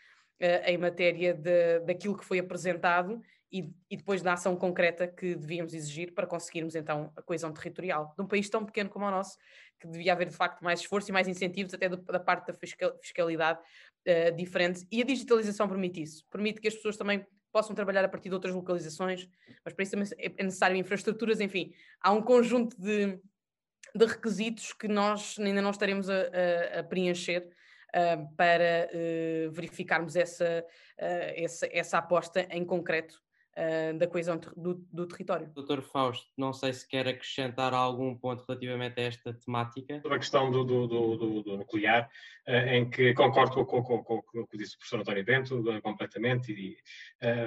em matéria de, daquilo que foi apresentado e, e, depois da ação concreta que devíamos exigir para conseguirmos então a coesão territorial. De um país tão pequeno como o nosso, que devia haver de facto mais esforço e mais incentivos até do, da parte da fiscalidade uh, diferente. E a digitalização permite isso, permite que as pessoas também possam trabalhar a partir de outras localizações, mas para isso também é, é necessário infraestruturas, enfim, há um conjunto de, de requisitos que nós ainda não estaremos a, a, a preencher uh, para uh, verificarmos essa, essa, essa aposta em concreto uh, da coesão do, do, território. Doutor Fausto, não sei se quer acrescentar algum ponto relativamente a esta temática. Sobre a questão do, do, do nuclear, uh, em que concordo com, com, com, com, o que disse o professor António Bento uh, completamente e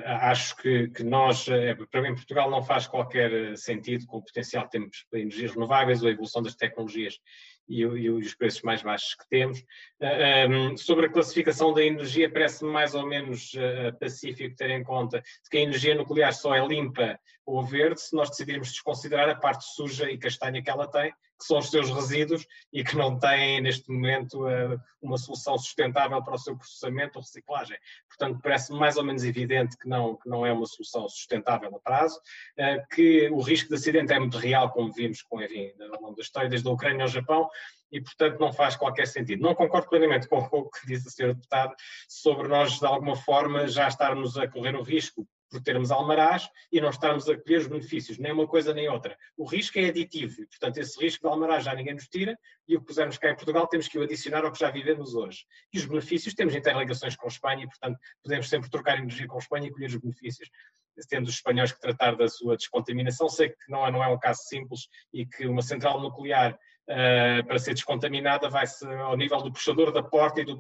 acho que, que nós, para mim, Portugal não faz qualquer sentido com o potencial que temos para energias renováveis ou a evolução das tecnologias e, e, os preços mais baixos que temos. Um, sobre a classificação da energia, parece-me mais ou menos uh, pacífico ter em conta que a energia nuclear só é limpa ou verde se nós decidirmos desconsiderar a parte suja e castanha que ela tem, que são os seus resíduos e que não têm, neste momento, uh, uma solução sustentável para o seu processamento ou reciclagem. Portanto, parece mais ou menos evidente que não, que não é uma solução sustentável a prazo, uh, que o risco de acidente é muito real, como vimos com, enfim, ao longo da história, desde a Ucrânia ao Japão, e, portanto, não faz qualquer sentido. Não concordo plenamente com o que disse a senhora deputada sobre nós, de alguma forma, já estarmos a correr o risco por termos almarás e não estarmos a colher os benefícios, nem uma coisa nem outra. O risco é aditivo, portanto, esse risco de almarás já ninguém nos tira, e o que pusermos cá em Portugal temos que o adicionar ao que já vivemos hoje. E os benefícios, temos interligações com a Espanha, e, portanto, podemos sempre trocar energia com a Espanha e colher os benefícios tendo os espanhóis que tratar da sua descontaminação. Sei que não é, não é um caso simples e que uma central nuclear Uh, para ser descontaminada vai-se ao nível do puxador da porta e do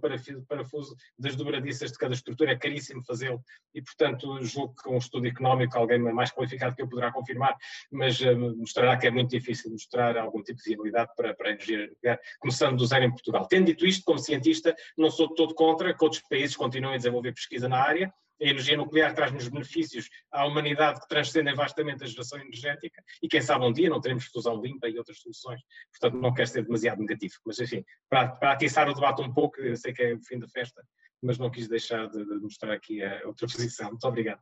parafuso das dobradiças de cada estrutura, é caríssimo fazê-lo e, portanto, julgo que um estudo económico, alguém mais qualificado que eu poderá confirmar, mas uh, mostrará que é muito difícil mostrar algum tipo de viabilidade para, para a energia nuclear, começando do zero em Portugal. Tendo dito isto, como cientista, não sou todo contra que outros países continuem a desenvolver pesquisa na área, a energia nuclear traz-nos benefícios à humanidade que transcendem vastamente a geração energética e quem sabe um dia não teremos fusão limpa e outras soluções. Portanto, não quero ser demasiado negativo. Mas, enfim, para, para atiçar o debate um pouco, eu sei que é o fim da festa, mas não quis deixar de, de mostrar aqui a outra posição. Muito obrigado.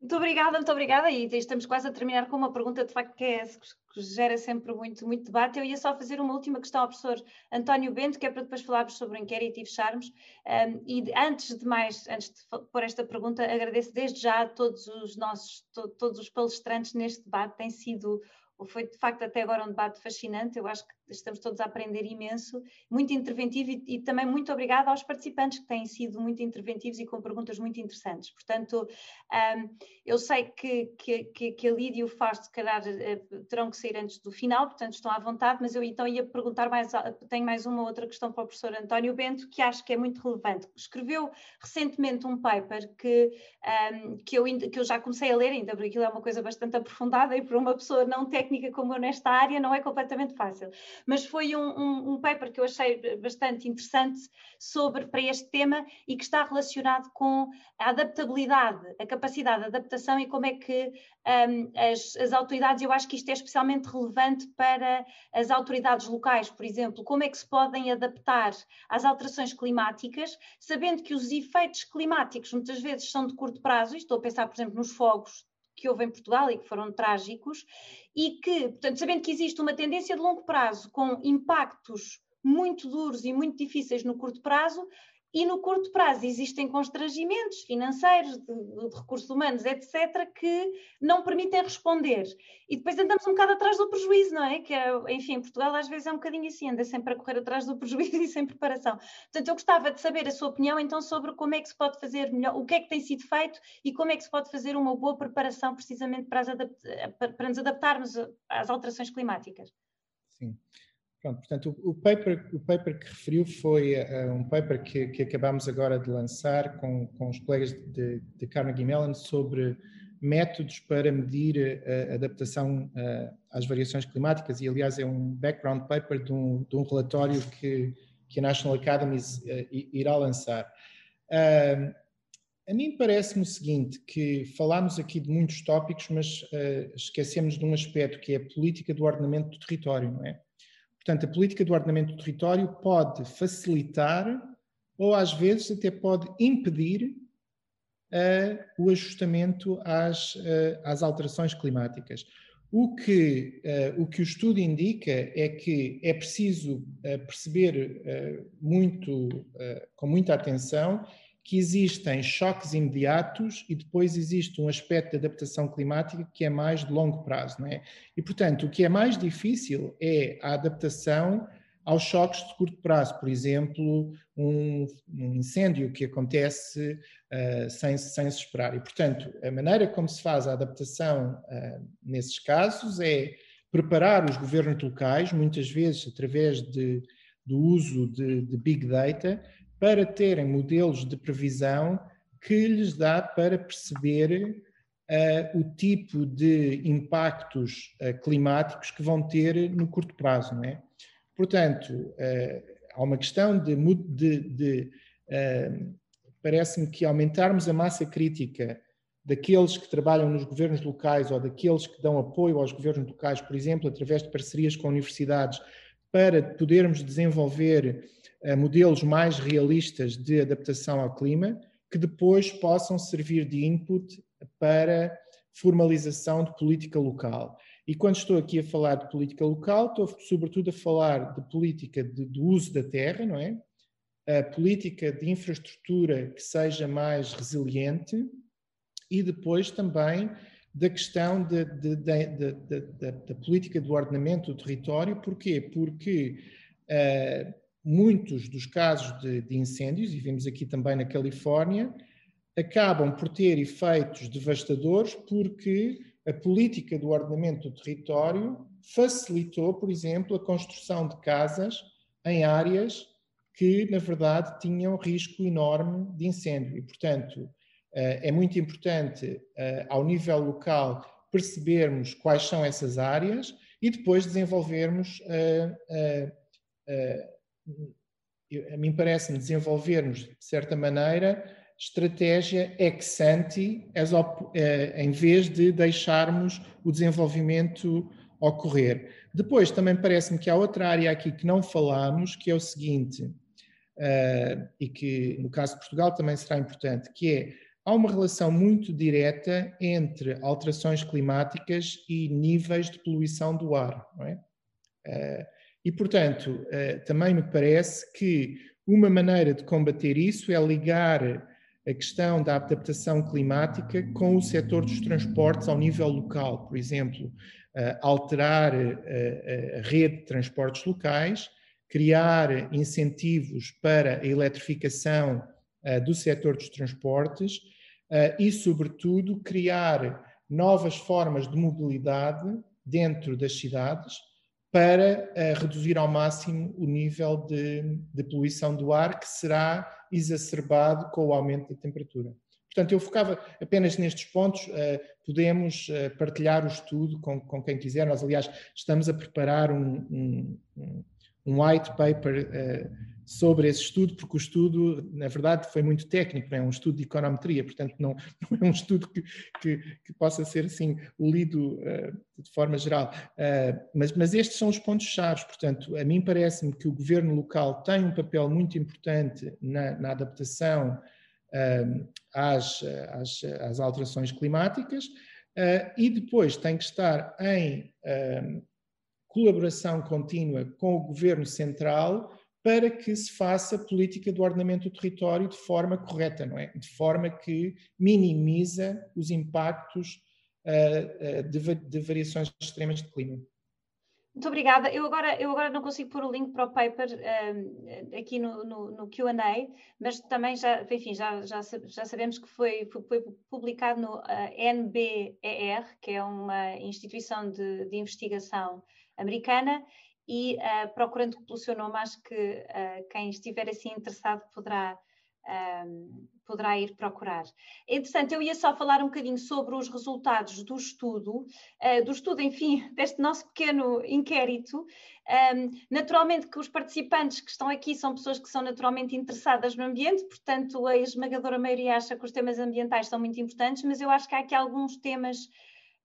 Muito obrigada, muito obrigada. E estamos quase a terminar com uma pergunta de facto que, é, que gera sempre muito, muito debate. Eu ia só fazer uma última questão ao professor António Bento, que é para depois falarmos sobre o inquérito e fecharmos. Um, e antes de mais, antes de pôr esta pergunta, agradeço desde já a todos os nossos, to, todos os palestrantes neste debate. Tem sido foi de facto até agora um debate fascinante, eu acho que estamos todos a aprender imenso, muito interventivo e, e, também muito obrigada aos participantes que têm sido muito interventivos e com perguntas muito interessantes. Portanto, um, eu sei que, que, que, a Lídia e o Fausto, se calhar, eh, terão que sair antes do final, portanto estão à vontade, mas eu então ia perguntar mais, tenho mais uma outra questão para o professor António Bento, que acho que é muito relevante. Escreveu recentemente um paper que, um, que, eu, que eu já comecei a ler, ainda porque aquilo é uma coisa bastante aprofundada e para uma pessoa não técnica técnica como eu nesta área não é completamente fácil. Mas foi um, um, um paper que eu achei bastante interessante sobre, para este tema e que está relacionado com a adaptabilidade, a capacidade de adaptação e como é que um, as, as autoridades, eu acho que isto é especialmente relevante para as autoridades locais, por exemplo, como é que se podem adaptar às alterações climáticas, sabendo que os efeitos climáticos muitas vezes são de curto prazo, estou a pensar, por exemplo, nos fogos que houve em Portugal e que foram trágicos, e que, portanto, sabendo que existe uma tendência de longo prazo com impactos muito duros e muito difíceis no curto prazo, e no curto prazo existem constrangimentos financeiros, de, de, recursos humanos, etc., que não permitem responder. E depois andamos um bocado atrás do prejuízo, não é? Que é, enfim, Portugal às vezes é um bocadinho assim, anda sempre a correr atrás do prejuízo e sem preparação. Portanto, eu gostava de saber a sua opinião então sobre como é que se pode fazer melhor, o que é que tem sido feito e como é que se pode fazer uma boa preparação precisamente para, para, para nos adaptarmos às alterações climáticas. Sim. Pronto, portanto, o, paper, o paper que referiu foi uh, um paper que, que acabámos agora de lançar com, com os colegas de, de Carnegie Mellon sobre métodos para medir a adaptação uh, às variações climáticas e, aliás, é um background paper de um, de um relatório que, que a National Academy irá lançar. A mim parece-me o seguinte, que falámos aqui de muitos tópicos, mas esquecemos de um aspecto que é a política do ordenamento do território, não é? Portanto, a política do ordenamento do território pode facilitar ou às vezes até pode impedir uh, o ajustamento às, uh, às alterações climáticas. O que, uh, o que o estudo indica é que é preciso perceber muito, com muita atenção que existem choques imediatos e depois existe um aspecto de adaptação climática que é mais de longo prazo, não é? E, portanto, o que é mais difícil é a adaptação aos choques de curto prazo, por exemplo, um, um incêndio que acontece uh, sem, sem se esperar. E, portanto, a maneira como se faz a adaptação uh, nesses casos é preparar os governos locais, muitas vezes através de, do uso de, de Big Data, para terem modelos de previsão que lhes dá para perceber uh, o tipo de impactos uh, climáticos que vão ter no curto prazo, não é? Portanto, uh, há uma questão de, de, de parece-me que aumentarmos a massa crítica daqueles que trabalham nos governos locais ou daqueles que dão apoio aos governos locais, por exemplo, através de parcerias com universidades, para podermos desenvolver modelos mais realistas de adaptação ao clima, que depois possam servir de input para formalização de política local. E quando estou aqui a falar de política local, estou sobretudo a falar de política de, do uso da terra, não é? A política de infraestrutura que seja mais resiliente e depois também da questão de, de, da política do ordenamento do território. Porquê? Porque uh, muitos dos casos de, de, incêndios, e vimos aqui também na Califórnia, acabam por ter efeitos devastadores porque a política do ordenamento do território facilitou, por exemplo, a construção de casas em áreas que, na verdade, tinham risco enorme de incêndio. E, portanto, eh, é muito importante, eh, ao nível local, percebermos quais são essas áreas e depois desenvolvermos a mim parece-me desenvolvermos, de certa maneira, estratégia ex ante, eh, em vez de deixarmos o desenvolvimento ocorrer. Depois, também parece-me que há outra área aqui que não falamos, que é o seguinte, uh, e que no caso de Portugal também será importante, que é, há uma relação muito direta entre alterações climáticas e níveis de poluição do ar, não é? Uh, e, portanto, eh, também me parece que uma maneira de combater isso é ligar a questão da adaptação climática com o setor dos transportes ao nível local. Por exemplo, eh, alterar eh, a rede de transportes locais, criar incentivos para a eletrificação do setor dos transportes e, sobretudo, criar novas formas de mobilidade dentro das cidades para uh, reduzir ao máximo o nível de, de, poluição do ar que será exacerbado com o aumento da temperatura. Portanto, eu focava apenas nestes pontos, uh, podemos uh, partilhar o estudo com, com, quem quiser. Nós, aliás, estamos a preparar um, um, um white paper sobre esse estudo, porque o estudo, na verdade, foi muito técnico, é um estudo de econometria, portanto, não, não é um estudo que, que, que, possa ser assim lido uh, de forma geral. Uh, mas, mas estes são os pontos-chave, portanto, a mim parece-me que o governo local tem um papel muito importante na, na adaptação uh, às, às, às, alterações climáticas e depois tem que estar em colaboração contínua com o governo central para que se faça política do ordenamento do território de forma correta, não é? De forma que minimiza os impactos uh, uh, de, de, variações extremas de clima. Muito obrigada. Eu agora, eu agora não consigo pôr o link para o paper um, aqui no, no, no QA, mas também já, enfim, já, já, já sabemos que foi, foi publicado no uh, NBER, que é uma instituição de, de investigação americana, e uh, procurando pelo seu nome, acho que uh, quem estiver assim interessado poderá, um, poderá ir procurar. Entretanto, eu ia só falar um bocadinho sobre os resultados do estudo, uh, do estudo, enfim, deste nosso pequeno inquérito. Um, naturalmente que os participantes que estão aqui são pessoas que são naturalmente interessadas no ambiente, portanto a esmagadora maioria acha que os temas ambientais são muito importantes, mas eu acho que há aqui alguns temas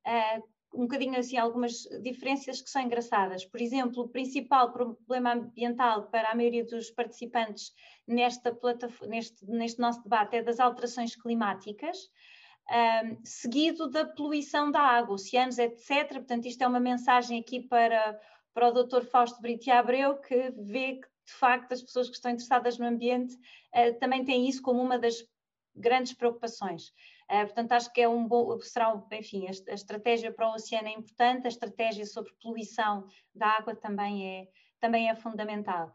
uh, um bocadinho assim algumas diferenças que são engraçadas. Por exemplo, o principal problema ambiental para a maioria dos participantes nesta neste, neste nosso debate é das alterações climáticas, um, seguido da poluição da água, oceanos, etc. Portanto, isto é uma mensagem aqui para, para o Dr. Fausto Brito Abreu, que vê que, de facto, as pessoas que estão interessadas no ambiente uh, também têm isso como uma das grandes preocupações. Uh, portanto, acho que é um bom, será, enfim, a, a, estratégia para o oceano é importante, a estratégia sobre poluição da água também é, também é fundamental.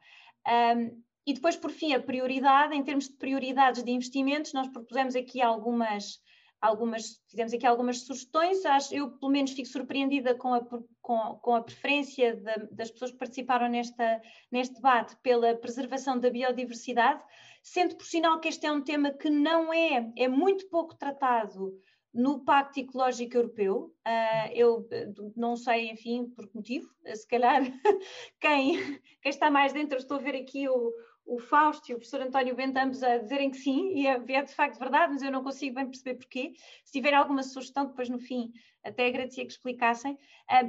Um, e depois, por fim, a prioridade, em termos de prioridades de investimentos, nós propusemos aqui algumas, algumas fizemos aqui algumas sugestões, acho, eu pelo menos fico surpreendida com a, com, com a preferência de, das pessoas que participaram nesta, neste debate pela preservação da biodiversidade, sendo por sinal que este é um tema que não é, é muito pouco tratado no Pacto Ecológico Europeu. Uh, eu não sei, enfim, por que motivo, se calhar quem, quem está mais dentro, estou a ver aqui o, o Fausto e o professor António Bento ambos a dizerem que sim, e é, é, de facto verdade, mas eu não consigo bem perceber porquê. Se tiver alguma sugestão, depois no fim até agradecia que explicassem.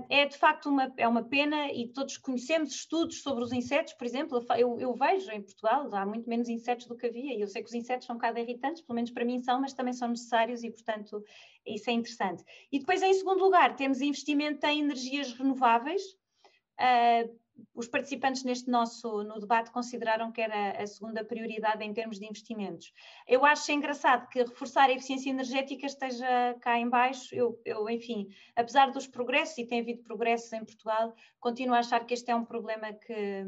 É de facto uma, é uma pena e todos conhecemos estudos sobre os insetos, por exemplo, eu, eu vejo em Portugal, há muito menos insetos do que havia, e eu sei que os insetos são um bocado irritantes, pelo menos para mim são, mas também são necessários e, portanto, isso é interessante. E depois, em segundo lugar, temos investimento em energias renováveis, Uh, os participantes neste nosso no debate consideraram que era a segunda prioridade em termos de investimentos. Eu acho engraçado que reforçar a eficiência energética esteja cá em baixo. Eu, eu, enfim, apesar dos progressos, e tem havido progressos em Portugal, continuo a achar que este é um problema que,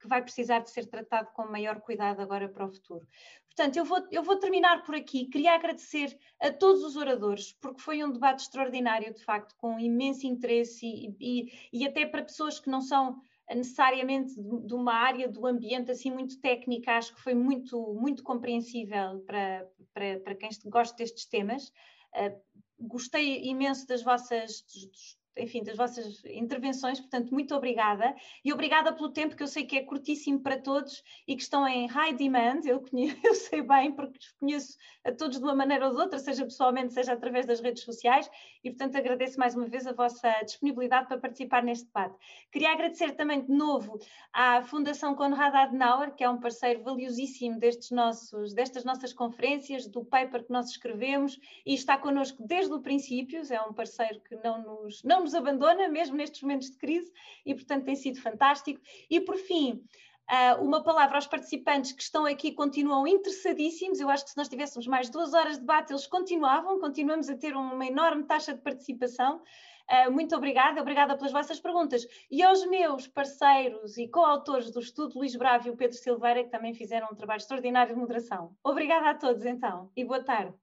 que vai precisar de ser tratado com maior cuidado agora para o futuro. Portanto, eu vou, eu vou terminar por aqui. Queria agradecer a todos os oradores, porque foi um debate extraordinário, de facto, com imenso interesse e, e, e até para pessoas que não são necessariamente de uma área do ambiente assim muito técnica, acho que foi muito, muito compreensível para, para, para quem gosta destes temas. Uh, gostei imenso das vossas, dos, enfim, das vossas intervenções, portanto, muito obrigada. E obrigada pelo tempo que eu sei que é curtíssimo para todos e que estão em high demand, eu, conheço, eu sei bem, porque conheço a todos de uma maneira ou de outra, seja pessoalmente, seja através das redes sociais, e portanto agradeço mais uma vez a vossa disponibilidade para participar neste debate. Queria agradecer também de novo à Fundação Konrad Adenauer, que é um parceiro valiosíssimo destes nossos, destas nossas conferências, do paper que nós escrevemos, e está connosco desde o princípio, é um parceiro que não nos, não nos nos abandona, mesmo nestes momentos de crise, e portanto tem sido fantástico. E por fim, Uh, uma palavra aos participantes que estão aqui, continuam interessadíssimos. Eu acho que se nós tivéssemos mais duas horas de debate, eles continuavam, continuamos a ter uma enorme taxa de participação. Uh, muito obrigada, obrigada pelas vossas perguntas. E aos meus parceiros e coautores do estudo, Luís Bravo e o Pedro Silveira, que também fizeram um trabalho extraordinário de moderação. Obrigada a todos, então, e boa tarde.